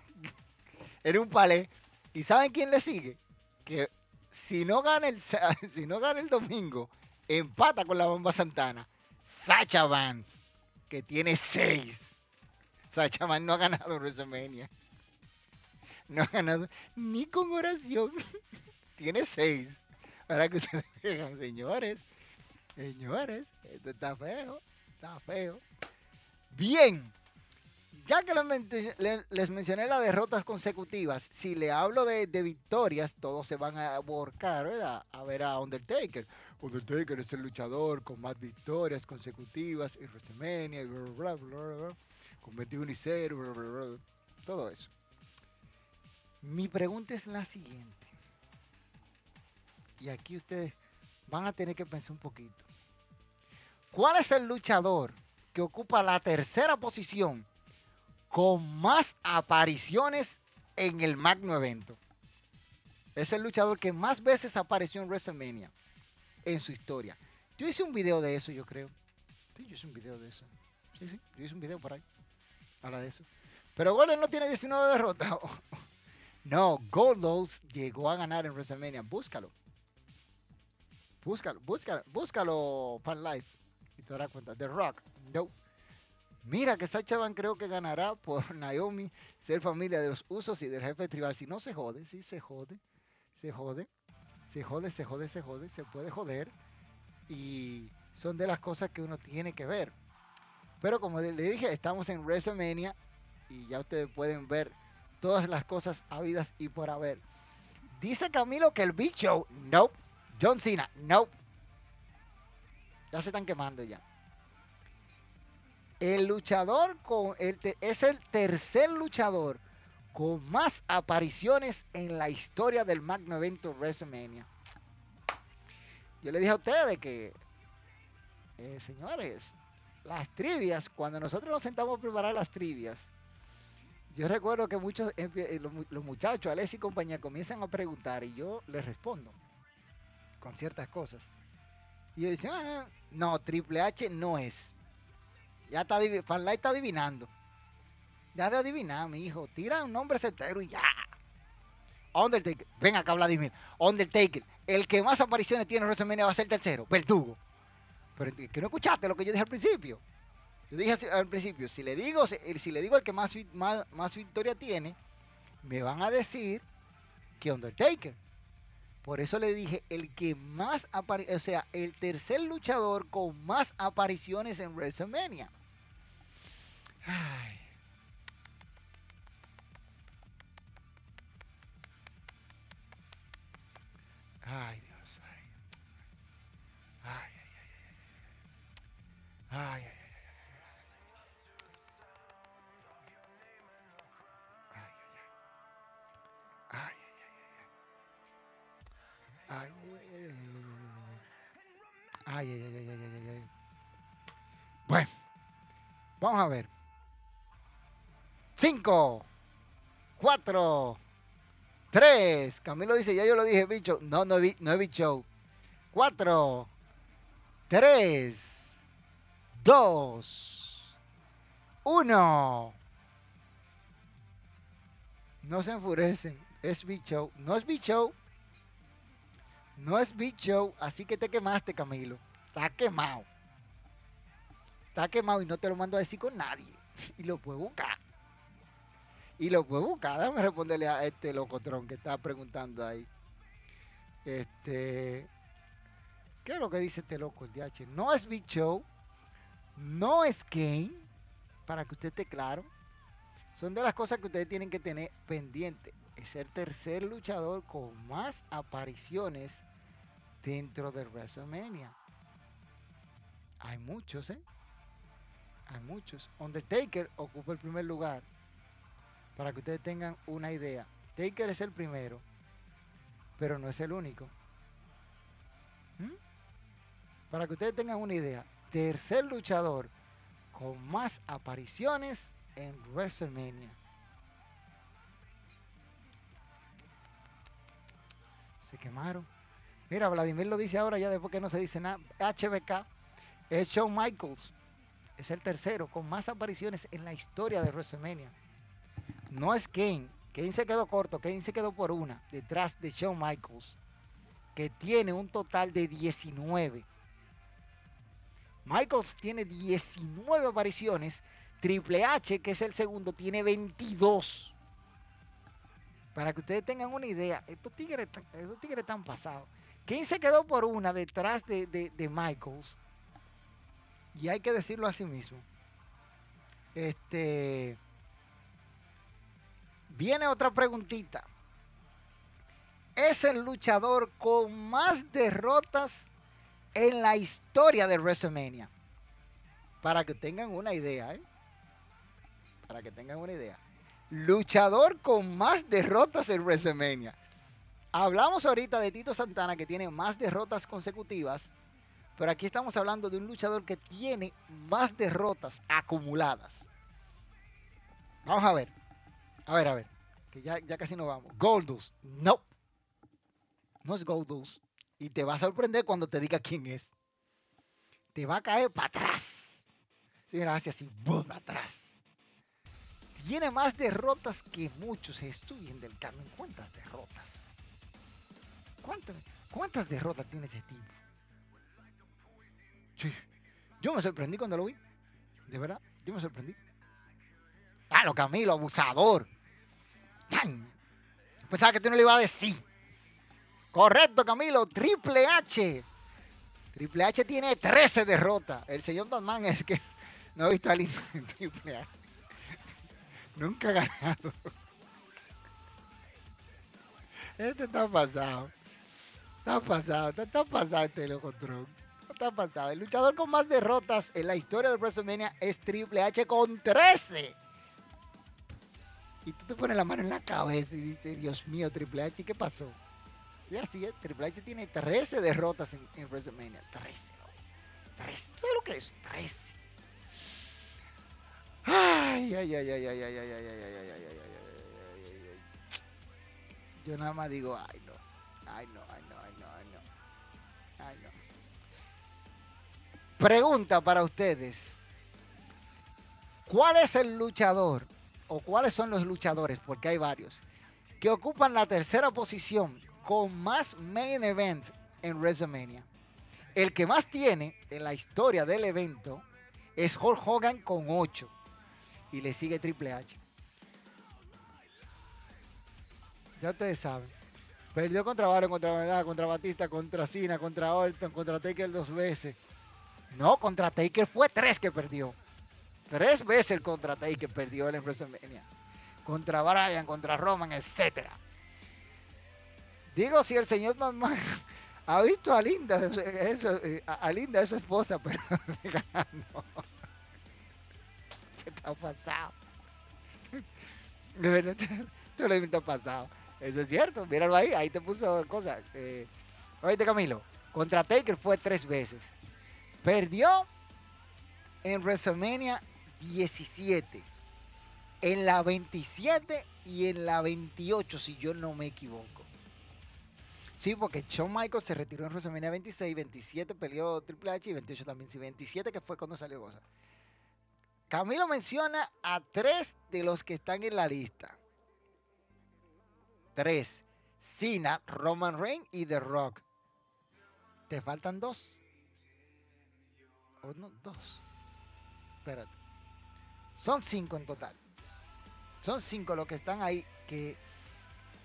Era un palé. ¿Y saben quién le sigue? Que si no gana el, si no gana el domingo, empata con la bomba Santana. Sacha Vance, que tiene seis. Sacha Vance no ha ganado WrestleMania. No ha ganado ni con oración. tiene seis. Para que ustedes vean, señores. Señores, esto está feo, está feo. Bien, ya que les mencioné las derrotas consecutivas, si le hablo de, victorias, todos se van a borcar ¿verdad? a ver a Undertaker. Undertaker es el luchador con más victorias consecutivas en WrestleMania, bla, bla, bla, con 21 y 0, todo eso. Mi pregunta es la siguiente. Y aquí ustedes van a tener que pensar un poquito. ¿Cuál es el luchador que ocupa la tercera posición con más apariciones en el magno evento? Es el luchador que más veces apareció en WrestleMania en su historia. Yo hice un video de eso, yo creo. Sí, yo hice un video de eso. Sí, sí, yo hice un video por ahí. Habla de eso. Pero Golden no tiene 19 derrotas. no, Goldos llegó a ganar en WrestleMania. Búscalo. Búscalo, búscalo, búscalo, Fan Life. Y te darás cuenta. The Rock, no. Mira que Sacha Van creo que ganará por Naomi ser familia de los usos y del jefe tribal. Si no se jode, sí se jode, se jode, se jode, se jode, se jode, se puede joder. Y son de las cosas que uno tiene que ver. Pero como le dije, estamos en WrestleMania y ya ustedes pueden ver todas las cosas habidas y por haber. Dice Camilo que el bicho, no. John Cena, no. Ya se están quemando ya. El luchador con el es el tercer luchador con más apariciones en la historia del magno evento WrestleMania. Yo le dije a ustedes que, eh, señores, las trivias, cuando nosotros nos sentamos a preparar las trivias, yo recuerdo que muchos, eh, los, muchachos, Alex y compañía, comienzan a preguntar y yo les respondo con ciertas cosas. Y yo decía, ah, no, Triple H no es. Ya está, Fanlight está adivinando. Ya de adivinar, mi hijo. Tira un nombre certero y ya. Undertaker. Ven acá, Vladimir. Undertaker. El que más apariciones tiene en WrestleMania va a ser tercero. Verdugo. Pero que no escuchaste lo que yo dije al principio. Yo dije al principio, si le digo, si le digo el que más, más, victoria tiene, me van a decir que Undertaker. Por eso le dije, el que más aparece, o sea, el tercer luchador con más apariciones en WrestleMania. Ay. Ay, Dios. Ay, ay, ay. Ay, ay. Ay, ay, ay, ay, ay, ay, Bueno, vamos a ver. Cinco, cuatro, tres. Camilo dice, ya yo lo dije, bicho. No, no, no es bicho. Cuatro, tres, dos, uno. No se enfurecen. Es bicho. No es bicho. No es Big Show, así que te quemaste, Camilo. Está quemado. Está quemado y no te lo mando a decir con nadie. Y lo puedo buscar. Y lo puedo buscar. Déjame responderle a este locotrón que está preguntando ahí. Este. ¿Qué es lo que dice este loco, el DH? No es Big Show. No es Kane. Para que usted esté claro. Son de las cosas que ustedes tienen que tener pendiente. Es el tercer luchador con más apariciones dentro de WrestleMania. Hay muchos, ¿eh? Hay muchos. Undertaker ocupa el primer lugar. Para que ustedes tengan una idea. Taker es el primero, pero no es el único. ¿Mm? Para que ustedes tengan una idea. Tercer luchador con más apariciones en WrestleMania. Se quemaron. Mira, Vladimir lo dice ahora ya después que no se dice nada. HBK es Shawn Michaels. Es el tercero con más apariciones en la historia de WrestleMania. No es Kane. Kane se quedó corto. Kane se quedó por una detrás de Shawn Michaels. Que tiene un total de 19. Michaels tiene 19 apariciones. Triple H, que es el segundo, tiene 22. Para que ustedes tengan una idea, estos tigres, estos tigres están pasados. ¿Quién se quedó por una detrás de, de, Michaels? Y hay que decirlo así mismo. Este. Viene otra preguntita. Es el luchador con más derrotas en la historia de WrestleMania. Para que tengan una idea, ¿eh? Para que tengan una idea. Luchador con más derrotas en WrestleMania. Hablamos ahorita de Tito Santana que tiene más derrotas consecutivas, pero aquí estamos hablando de un luchador que tiene más derrotas acumuladas. Vamos a ver. A ver, a ver. Que ya, ya casi no vamos. Goldust. No. No es Goldust. Y te va a sorprender cuando te diga quién es. Te va a caer para atrás. Señora, hace así, ¡bum! atrás. Tiene más derrotas que muchos. Estudien del Carmen. ¿Cuántas derrotas? ¿Cuántas, derrotas tiene ese tipo? Sí. Yo me sorprendí cuando lo vi. De verdad, yo me sorprendí. Claro, Camilo, abusador. Pensaba que tú no le ibas a decir. Correcto, Camilo. Triple H. Triple H tiene 13 derrotas. El señor Batman es que no ha visto a alguien en Triple H. Nunca ha ganado. Este está pasado. Está pasado, está, está pasado este loco tronco está pasado. El luchador con más derrotas en la historia de WrestleMania es Triple H con 13. Y tú te pones la mano en la cabeza y dices, Dios mío, Triple H, ¿qué pasó? Y así es, Triple H tiene 13 derrotas en, en WrestleMania. 13. 13. ¿Sabes lo que es? 13. Ay, ay, ay, ay, ay, ay, ay, ay, ay, ay, ay, ay, ay, ay, ay. Yo nada más digo, ay, no. Ay, no, ay, no, ay, no, ay, no. Ay, no. Pregunta para ustedes. ¿Cuál es el luchador o cuáles son los luchadores, porque hay varios, que ocupan la tercera posición con más main event en WrestleMania? El que más tiene en la historia del evento es Hulk Hogan con 8 y le sigue Triple H. Ya ustedes saben. Perdió contra Baron, contra contra Batista, contra Cena, contra Orton, contra Taker dos veces. No, contra Taker fue tres que perdió. Tres veces el contra Taker perdió en WrestleMania. Contra Bryan, contra Roman, etc. Digo, si el señor mamá ha visto a Linda, eso, a Linda es su esposa, pero no. ¿Qué está pasado? Esto lo está pasado. Eso es cierto, míralo ahí, ahí te puso cosas. Eh, oíste Camilo, contra Taker fue tres veces. Perdió en WrestleMania 17, en la 27 y en la 28, si yo no me equivoco. Sí, porque Shawn Michaels se retiró en WrestleMania 26, 27 peleó Triple H y 28 también. Sí, 27 que fue cuando salió Goza. Camilo menciona a tres de los que están en la lista. Tres. Cena, Roman Reigns y The Rock. Te faltan dos. O no, dos. Espérate. Son cinco en total. Son cinco los que están ahí que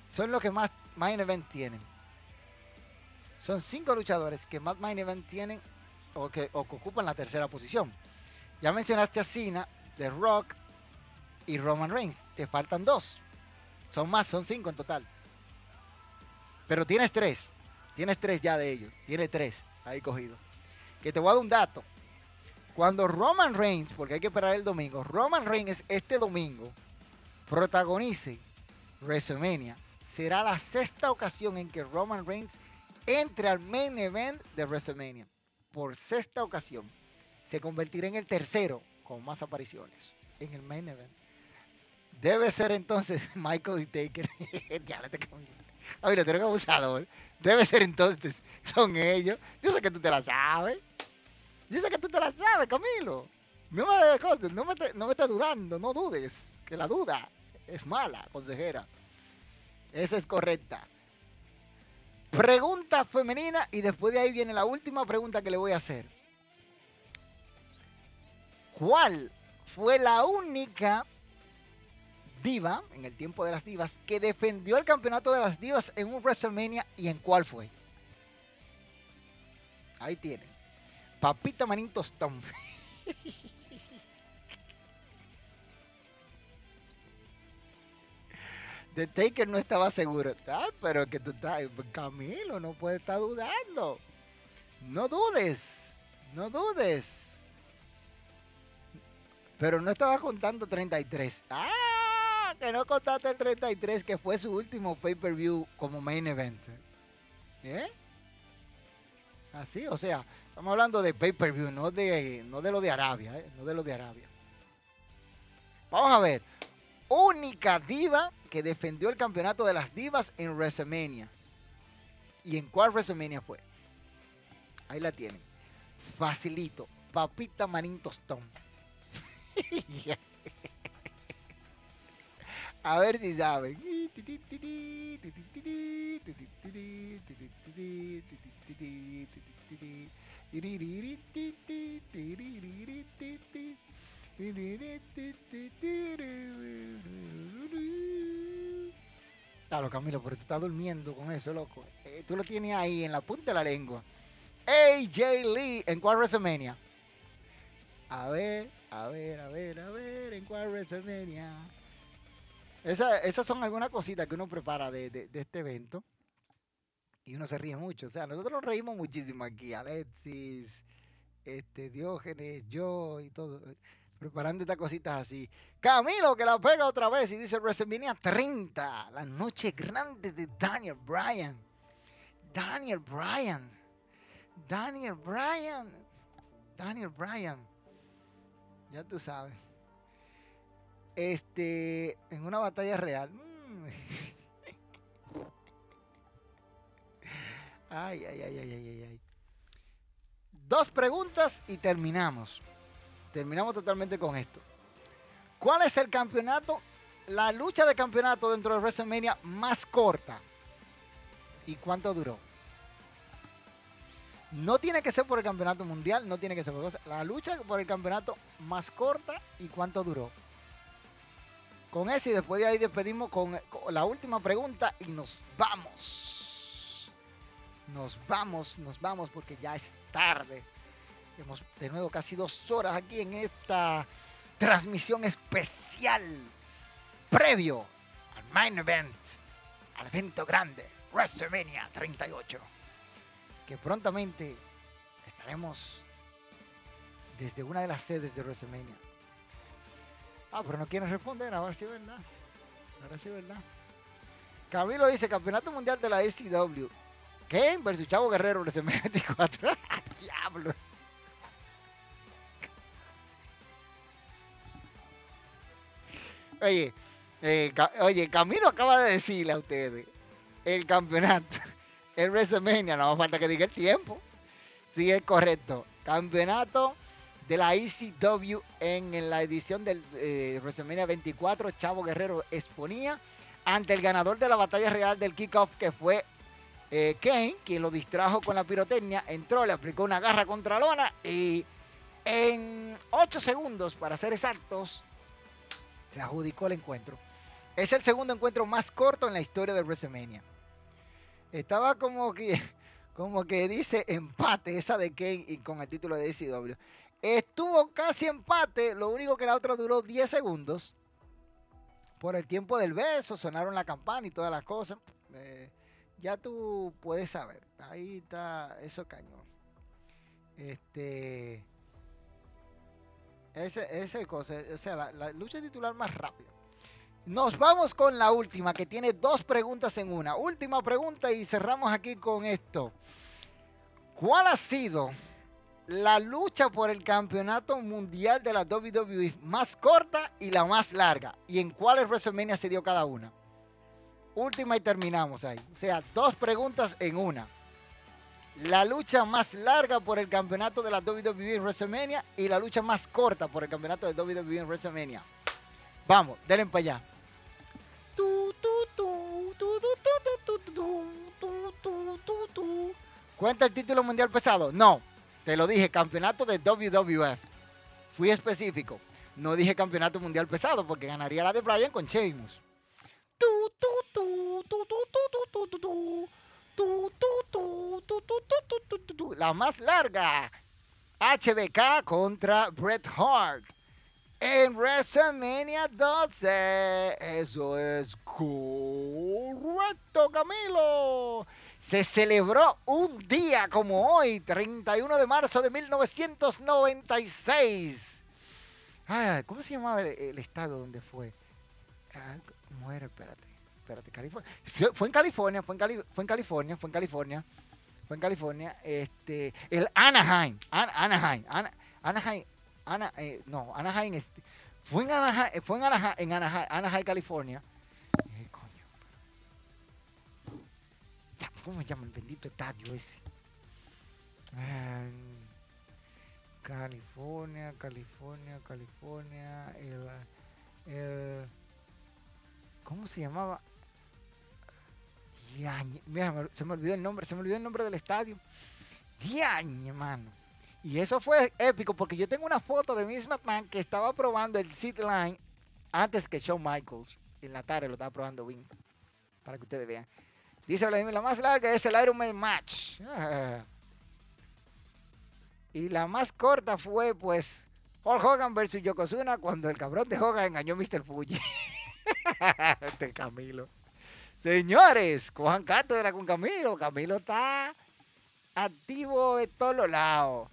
son los que más main event tienen. Son cinco luchadores que más main event tienen o que, ocupan la tercera posición. Ya mencionaste a Cena, The Rock y Roman Reigns. Te faltan dos. Son más, son cinco en total. Pero tienes tres. Tienes tres ya de ellos. Tienes tres ahí cogido. Que te voy a dar un dato. Cuando Roman Reigns, porque hay que esperar el domingo, Roman Reigns este domingo protagonice WrestleMania, será la sexta ocasión en que Roman Reigns entre al main event de WrestleMania. Por sexta ocasión. Se convertirá en el tercero con más apariciones en el main event. Debe ser entonces Michael y Taker. ya, te Oye, tú eres abusador. Debe ser entonces, son ellos. Yo sé que tú te la sabes. Yo sé que tú te la sabes, Camilo. No me, no me, no me dudando, no dudes. Que la duda es mala, consejera. Esa es correcta. Pregunta femenina y después de ahí viene la última pregunta que le voy a hacer. ¿Cuál fue la única diva, en el tiempo de las divas, que defendió el campeonato de las divas en un WrestleMania y en cuál fue? Ahí tienen. Papita Manín Tostón. The Taker no estaba seguro. Ah, pero que tú estás, Camilo, no puede estar dudando. No dudes, no dudes. Pero no estaba contando 33. Ah, que no contaste el 33, que fue su último pay-per-view como main event. ¿Eh? Así, o sea, estamos hablando de pay-per-view, no de, no de lo de Arabia, ¿eh? no de lo de Arabia. Vamos a ver. Única diva que defendió el campeonato de las divas en WrestleMania. ¿Y en cuál WrestleMania fue? Ahí la tienen. Facilito. Papita Marín Tostón. A ver si saben. Claro, Camilo, pero tú estás durmiendo con eso, loco. Eh, tú lo tienes ahí en la punta de la lengua. AJ Lee, ¿en cuál WrestleMania? A ver, a ver, a ver, a ver, ¿en cuál WrestleMania? Esa- esas son algunas cositas que uno prepara de, de- de este evento. Y uno se ríe mucho. O sea, nosotros nos reímos muchísimo aquí. Alexis, este, Diógenes, yo y todo. eh, Preparando estas cositas así. Camilo que la pega otra vez y dice WrestleMania 30. La noche grande de Daniel Bryan. Daniel Bryan. Daniel Bryan. Daniel Bryan. Ya tú sabes. Este, en una batalla real. Mm. Ay, ay, ay, ay, ay, ay. Dos preguntas y terminamos. Terminamos totalmente con esto. ¿Cuál es el campeonato, la lucha de campeonato dentro de WrestleMania más corta? ¿Y cuánto duró? No tiene que ser por el campeonato mundial, no tiene que ser por. La lucha por el campeonato más corta y cuánto duró. Con ese y después de ahí despedimos con la última pregunta y nos vamos. Nos vamos, nos vamos porque ya es tarde. Hemos de nuevo casi dos horas aquí en esta transmisión especial previo al main event, al evento grande, WrestleMania 38 que prontamente estaremos desde una de las sedes de WrestleMania. Ah, pero no quieren responder, ahora sí verdad. Ahora sí verdad. Camilo dice, Campeonato Mundial de la ECW. Kane versus Chavo Guerrero WrestleMania 24. Diablo. Oye, eh, oye, Camilo acaba de decirle a ustedes el campeonato el WrestleMania, no más falta que diga el tiempo. Sí, es correcto. Campeonato de la ECW en, en la edición del eh, WrestleMania 24, Chavo Guerrero exponía ante el ganador de la batalla real del kickoff, que fue eh, Kane, quien lo distrajo con la pirotecnia, entró, le aplicó una garra contra lona y en 8 segundos, para ser exactos, se adjudicó el encuentro. Es el segundo encuentro más corto en la historia de WrestleMania. Estaba como que, como que dice empate esa de Kane y con el título de ECW. Estuvo casi empate, lo único que la otra duró 10 segundos. Por el tiempo del beso, sonaron la campana y todas las cosas. Eh, ya tú puedes saber. Ahí está, eso cañón. Este. Ese, ese cosa, o sea, la, la lucha titular más rápida. Nos vamos con la última, que tiene dos preguntas en una. Última pregunta y cerramos aquí con esto. ¿Cuál ha sido la lucha por el campeonato mundial de la WWE más corta y la más larga? ¿Y en cuáles WrestleMania se dio cada una? Última y terminamos ahí. O sea, dos preguntas en una. La lucha más larga por el campeonato de la WWE en WrestleMania y la lucha más corta por el campeonato de WWE en WrestleMania. Vamos, denle para allá. ¿Cuenta el título mundial pesado? No. Te lo dije, campeonato de WWF. Fui específico. No dije campeonato mundial pesado porque ganaría la de Bryan con Sheamus. La más larga. HBK contra Bret Hart. En WrestleMania 12. Eso es correcto, Camilo. Se celebró un día como hoy, 31 de marzo de 1996. Ay, ¿Cómo se llamaba el, el estado donde fue? Ah, ¿Cómo era? Espérate, espérate, California. Fue, en California, fue en, Cali- fue en California, fue en California. Fue en California, este, el Anaheim, An- Anaheim, Ana- Anaheim, Ana, eh, no, Anaheim, fue en Anaheim, fue en Anaheim, en Anaheim, California. ¿Cómo se llama el bendito estadio ese? California, California, California, el ¿cómo se llamaba? Diañe, mira, se me olvidó el nombre, se me olvidó el nombre del estadio. Diañe, mano. Y eso fue épico porque yo tengo una foto de Miss McMahon que estaba probando el seat line antes que Shawn Michaels. En la tarde lo estaba probando Vince. Para que ustedes vean. Dice Vladimir, la más larga es el Iron Man Match. Y la más corta fue, pues, Hulk Hogan versus Yokozuna cuando el cabrón de Hogan engañó a Mr. Fuji. este Camilo. Señores, cojan cátedra con Camilo. Camilo está activo de todos los lados.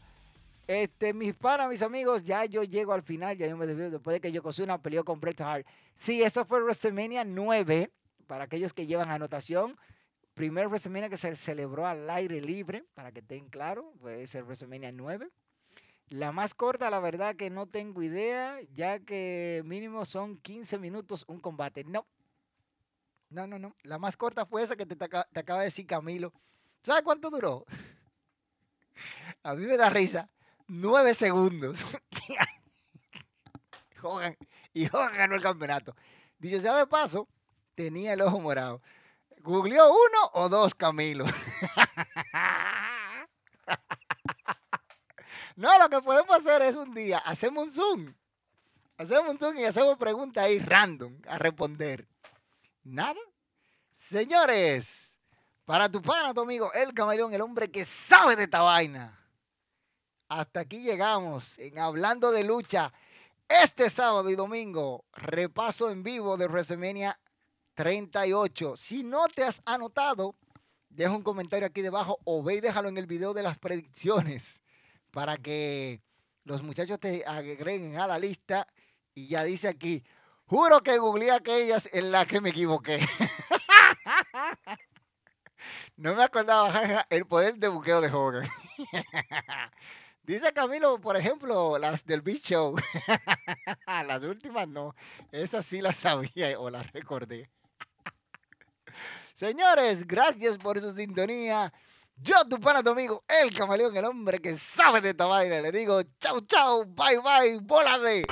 Este, mis panas, mis amigos, ya yo llego al final, ya yo me despido después de que Yokozuna peleó con Bret Hart. Sí, eso fue WrestleMania 9, para aquellos que llevan anotación. Primer WrestleMania que se celebró al aire libre, para que estén claros, fue ese WrestleMania 9. La más corta, la verdad que no tengo idea, ya que mínimo son 15 minutos un combate. No, no, no, no. La más corta fue esa que te, acaba de decir Camilo. ¿Sabes cuánto duró? A mí me da risa. Nueve segundos. Y Hogan ganó el campeonato. Dicho sea de paso, tenía el ojo morado. ¿Googleó uno o dos Camilo? no, lo que podemos hacer es un día, hacemos un Zoom. Hacemos un Zoom y hacemos preguntas ahí random a responder. Nada. Señores, para tu pana, tu amigo, el camaleón, el hombre que sabe de esta vaina. Hasta aquí llegamos en Hablando de Lucha. Este sábado y domingo, repaso en vivo de WrestleMania 38. Si no te has anotado, deja un comentario aquí debajo o ve y déjalo en el video de las predicciones para que los muchachos te agreguen a la lista. Y ya dice aquí, Juro que googleé aquellas en las que me equivoqué. no me acordaba el poder de buqueo de Hogan. Dice Camilo, por ejemplo, las del Beach Show. las últimas no. Esas sí las sabía o las recordé. Señores, gracias por su sintonía. Yo, tu pana, tu amigo, el camaleón, el hombre que sabe de esta vaina. Le digo, chau, chau, bye, bye, bola de...